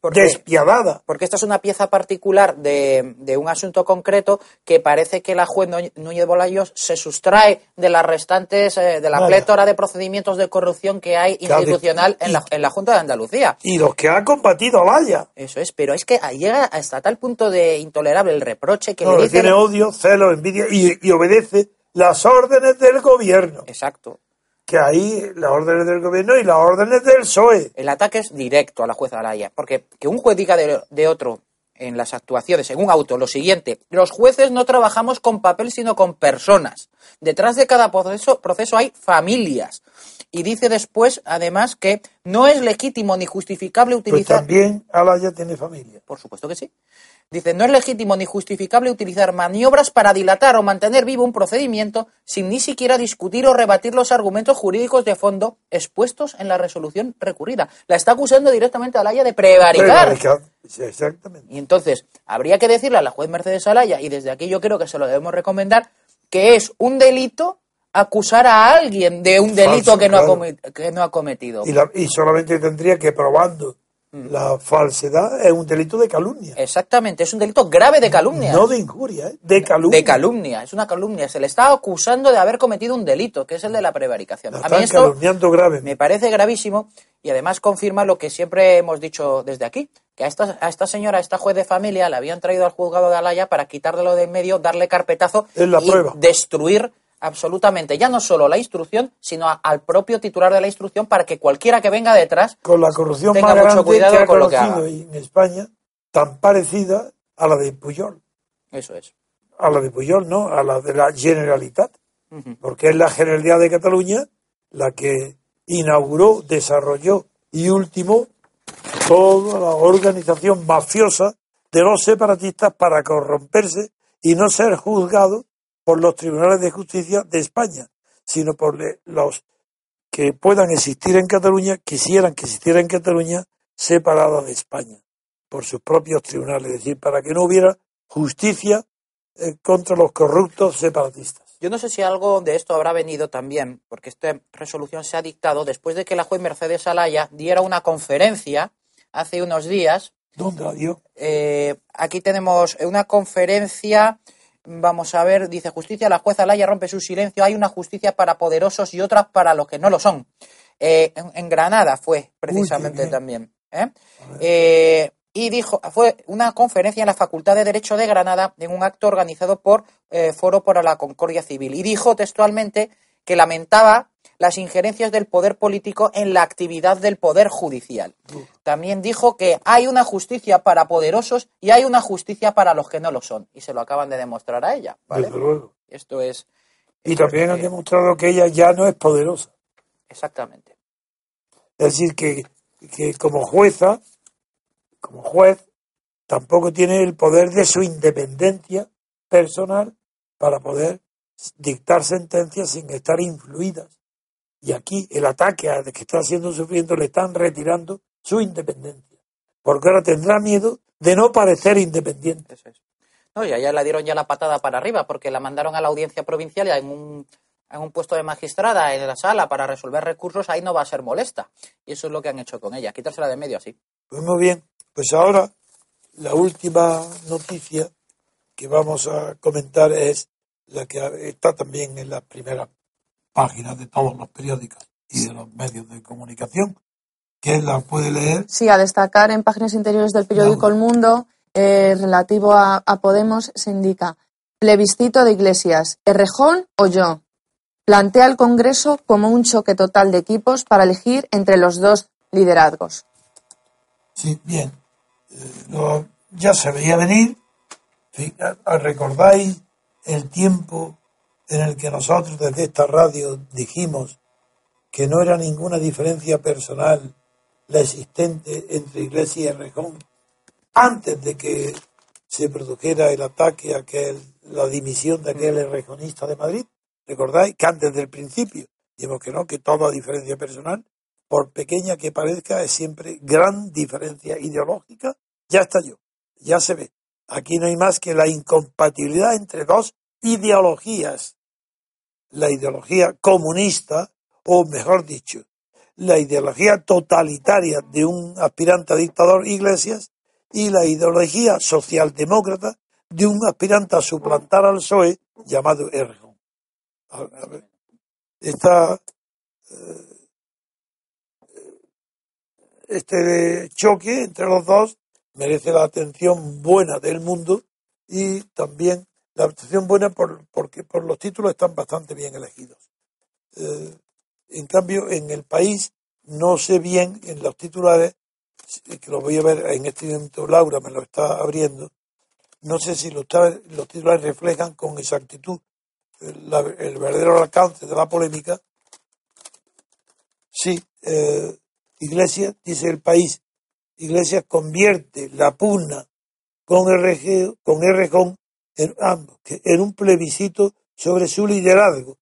Despiadada. Porque esta es una pieza particular de, un asunto concreto que parece que la juez Núñez Bolayos se sustrae de las restantes, eh, de la plétora de procedimientos de corrupción que hay institucional en, la, en la Junta de Andalucía. Y los que ha combatido Laya. Eso es, pero es que llega hasta tal punto de intolerable el reproche que le tiene odio, celo, envidia y obedece las órdenes del gobierno. Exacto que hay las órdenes del gobierno y las órdenes del PSOE. El ataque es directo a la jueza Araya, porque que un juez diga de, otro en las actuaciones, en un auto, lo siguiente, los jueces no trabajamos con papel sino con personas. Detrás de cada proceso, proceso hay familias. Y dice después, además, que no es legítimo ni justificable pues utilizar... Pues también Alaya tiene familia. Por supuesto que sí. Dice, no es legítimo ni justificable utilizar maniobras para dilatar o mantener vivo un procedimiento sin ni siquiera discutir o rebatir los argumentos jurídicos de fondo expuestos en la resolución recurrida. La está acusando directamente a Alaya de prevaricar. exactamente. Y entonces, habría que decirle a la juez Mercedes Alaya, y desde aquí yo creo que se lo debemos recomendar, que es un delito acusar a alguien de un delito que, no ha que, no ha cometido. Y, y solamente tendría que probando. La falsedad es un delito de calumnia. Exactamente, es un delito grave de calumnia. No de injuria, ¿eh? de calumnia. De calumnia, es una calumnia. Se le está acusando de haber cometido un delito, que es el de la prevaricación. a mí esto calumniando grave. me parece gravísimo y además confirma lo que siempre hemos dicho desde aquí, que a esta, a esta señora, a esta juez de familia, le habían traído al juzgado de Alaya para quitarle de en medio, darle carpetazo y destruir absolutamente ya no solo la instrucción, sino al propio titular de la instrucción para que cualquiera que venga detrás con la corrupción tenga más mucho cuidado que ha con lo que haga. en España, tan parecida a la de Puyol. Eso es. A la de Puyol, no, a la de la Generalitat, porque es la Generalidad de Cataluña la que inauguró, desarrolló y último toda la organización mafiosa de los separatistas para corromperse y no ser juzgados por los tribunales de justicia de España, sino por los que puedan existir en Cataluña, quisieran que existiera en Cataluña separada de España, por sus propios tribunales, es decir, para que no hubiera justicia eh, contra los corruptos separatistas. Yo no sé si algo de esto habrá venido también, porque esta resolución se ha dictado después de que la juez Mercedes Alaya diera una conferencia hace unos días. ¿Dónde la dio? Eh, aquí tenemos una conferencia Vamos a ver, dice justicia, la jueza Laya rompe su silencio, hay una justicia para poderosos y otras para los que no lo son. Eh, en, Granada fue precisamente también. ¿eh? ¿eh? y dijo, fue una conferencia en la Facultad de Derecho de Granada en un acto organizado por Foro para la Concordia Civil. Y dijo textualmente que lamentaba las injerencias del poder político en la actividad del poder judicial. También dijo que hay una justicia para poderosos y hay una justicia para los que no lo son. Y se lo acaban de demostrar a ella. ¿vale? Esto es. Y también han demostrado que ella ya no es poderosa. Exactamente. Es decir, que, que como jueza, como juez, tampoco tiene el poder de su independencia personal para poder dictar sentencias sin estar influidas. Y aquí el ataque a que está siendo sufriendo le están retirando su independencia. Porque ahora tendrá miedo de no parecer independiente. No, y allá le dieron ya la patada para arriba porque la mandaron a la audiencia provincial y en un, en un puesto de magistrada en la sala para resolver recursos, ahí no va a ser molesta. Y eso es lo que han hecho con ella, quitársela de medio así. Pues muy bien, pues ahora la última noticia que vamos a comentar es la que está también en las primeras páginas de todos los periódicos y de los medios de comunicación, que la puede leer. Sí, a destacar en páginas interiores del periódico El Mundo, eh, relativo a, Podemos, se indica plebiscito de Iglesias, Errejón o yo. Plantea el Congreso como un choque total de equipos para elegir entre los dos liderazgos. Sí, bien. Eh, ya se veía venir. ¿Recordáis el tiempo en el que nosotros desde esta radio dijimos que no era ninguna diferencia personal la existente entre Iglesia y Rejón antes de que se produjera el ataque a aquel, la dimisión de aquel rejonista de Madrid. ¿Recordáis que antes del principio dijimos que no, que toda diferencia personal, por pequeña que parezca, es siempre gran diferencia ideológica? Ya está yo, ya se ve. Aquí no hay más que la incompatibilidad entre dos ideologías. La ideología comunista, o mejor dicho, la ideología totalitaria de un aspirante a dictador Iglesias y la ideología socialdemócrata de un aspirante a suplantar al PSOE llamado Erdogan. Esta, eh, este choque entre los dos merece la atención buena del mundo y también la atención buena por, porque por los títulos están bastante bien elegidos. Eh, en cambio, en el país no sé bien en los titulares, que lo voy a ver en este momento, Laura me lo está abriendo, no sé si los, los titulares reflejan con exactitud el, verdadero alcance de la polémica. Sí, eh, Iglesias, dice el país, Iglesias convierte la pugna con el con Rejón en, ambos, en un plebiscito sobre su liderazgo.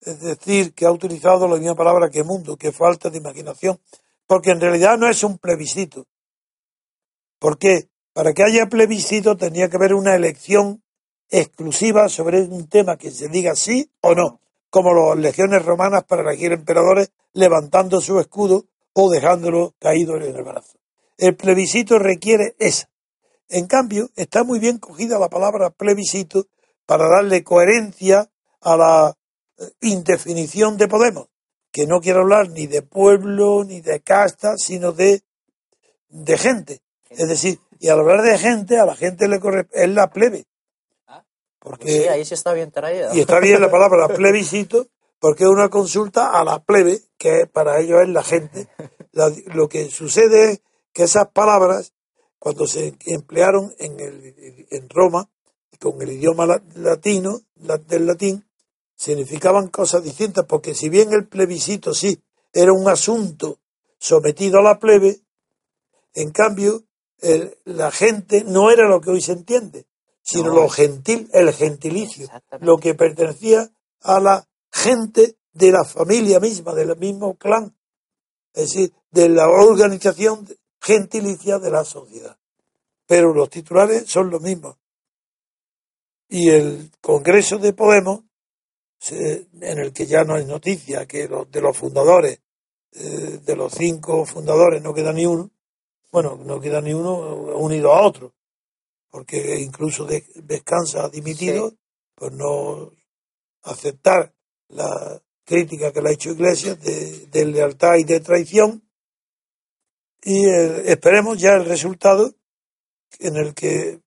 Es decir, que ha utilizado la misma palabra que mundo, que falta de imaginación, porque en realidad no es un plebiscito. ¿Por qué? Para que haya plebiscito tenía que haber una elección exclusiva sobre un tema que se diga sí o no, como las legiones romanas para elegir emperadores levantando su escudo o dejándolo caído en el brazo. El plebiscito requiere esa. En cambio, está muy bien cogida la palabra plebiscito para darle coherencia a la eh, indefinición de Podemos, que no quiere hablar ni de pueblo ni de casta, sino de, de gente. Es decir, y al hablar de gente, a la gente le corre, es la plebe. Ah, porque, pues sí, ahí sí está bien traída. Y está bien la <laughs> palabra plebiscito, porque es una consulta a la plebe, que para ellos es la gente. lo que sucede es que esas palabras, cuando se emplearon en, el, en Roma, con el idioma latino, del latín, significaban cosas distintas, porque si bien el plebiscito sí era un asunto sometido a la plebe, en cambio la gente no era lo que hoy se entiende, sino lo gentil, el gentilicio, lo que pertenecía a la gente de la familia misma, del mismo clan, es decir, de la organización gentilicia de la sociedad. Pero los titulares son los mismos. Y el Congreso de Podemos, en el que ya no hay noticia, que de los fundadores, eh, de los cinco fundadores no queda ni uno, bueno, no queda ni uno unido a otro, porque incluso Descansa ha dimitido por no aceptar la crítica que le ha hecho Iglesias de, lealtad y de traición. Y eh, esperemos ya el resultado en el que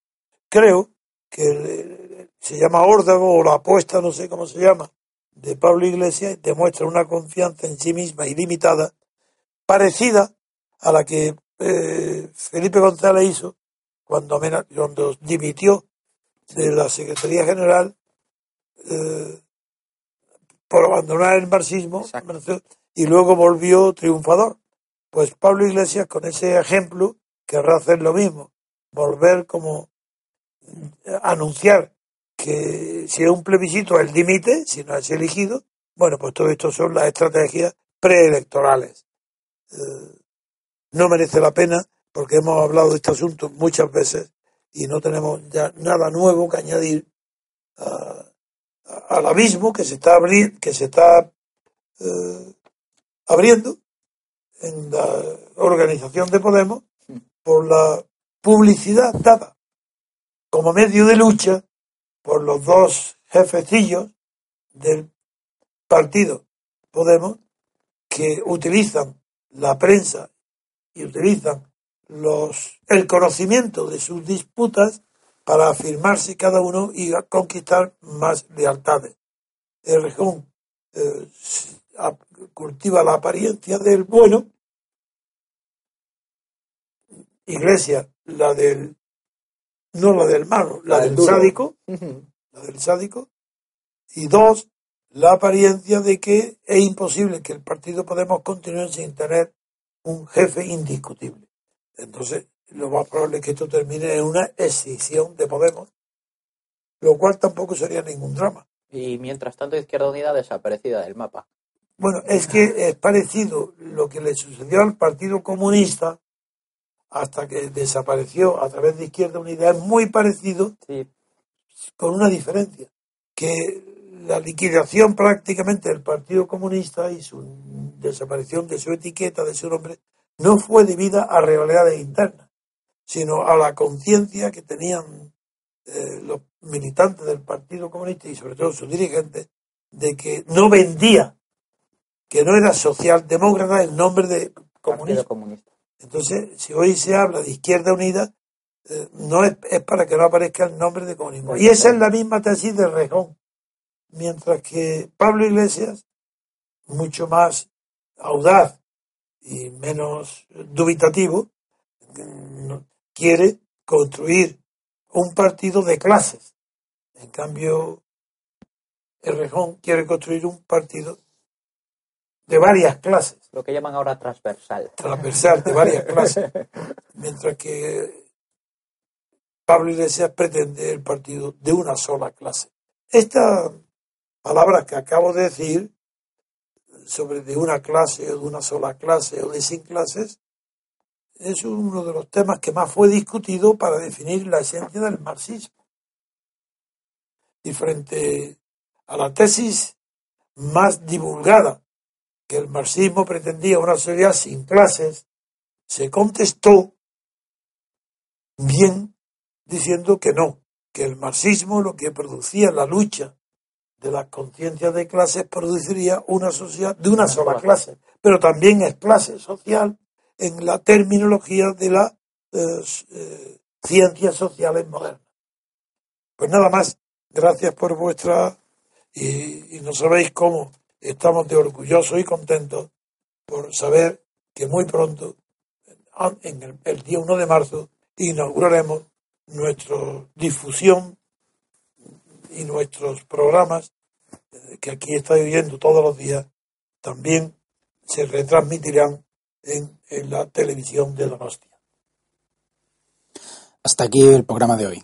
creo que se llama órdago o la apuesta, no sé cómo se llama, de Pablo Iglesias demuestra una confianza en sí misma ilimitada, parecida a la que eh, Felipe González hizo cuando, cuando dimitió de la Secretaría General eh, por abandonar el marxismo y luego volvió triunfador. Pues Pablo Iglesias con ese ejemplo querrá hacer lo mismo, volver como eh, anunciar que si es un plebiscito el dimite, si no es elegido, bueno, pues todo esto son las estrategias preelectorales. Eh, no merece la pena porque hemos hablado de este asunto muchas veces y no tenemos ya nada nuevo que añadir al abismo que se está, que se está eh, abriendo en la organización de Podemos por la publicidad dada como medio de lucha por los dos jefecillos del partido Podemos que utilizan la prensa y utilizan los, el conocimiento de sus disputas para afirmarse cada uno y conquistar más lealtades. El rejón eh, cultiva la apariencia del bueno, Iglesia la del no la del malo, la, del, sádico, la del sádico, y dos, la apariencia de que es imposible que el partido Podemos continúe sin tener un jefe indiscutible. Entonces, lo más probable es que esto termine en una escisión de Podemos, lo cual tampoco sería ningún drama. Y mientras tanto, Izquierda Unida desaparecida del mapa. Bueno, es que es parecido lo que le sucedió al Partido Comunista hasta que desapareció a través de Izquierda Unida, es muy parecido, con una diferencia, que la liquidación prácticamente del Partido Comunista y su desaparición de su etiqueta, de su nombre, no fue debida a realidades internas, sino a la conciencia que tenían eh, los militantes del Partido Comunista y sobre todo sus dirigentes de que no vendía, que no era socialdemócrata el nombre de comunista. Entonces, si hoy se habla de Izquierda Unida, eh, no es, para que no aparezca el nombre de comunismo. Y esa es la misma tesis de Rejón. Mientras que Pablo Iglesias, mucho más audaz y menos dubitativo, quiere construir un partido de clases. En cambio, el Rejón quiere construir un partido de varias clases. Lo que llaman ahora transversal. Transversal, de varias <laughs> clases. Mientras que Pablo Iglesias pretende el partido de una sola clase. Estas palabras que acabo de decir sobre de una clase o de una sola clase o de sin clases, es uno de los temas que más fue discutido para definir la esencia del marxismo. Y frente a la tesis más divulgada, que el marxismo pretendía una sociedad sin clases, se contestó bien diciendo que no, que el marxismo lo que producía la lucha de las conciencias de clases produciría una sociedad de una sola clase, pero también es clase social en la terminología de las eh, eh, ciencias sociales modernas. Pues nada más, gracias por vuestra y, no sabéis cómo estamos de orgullosos y contentos por saber que muy pronto, en el, día 1 de marzo, inauguraremos nuestra difusión y nuestros programas eh, que aquí estáis oyendo todos los días también se retransmitirán en, en la televisión de Donostia. Hasta aquí el programa de hoy.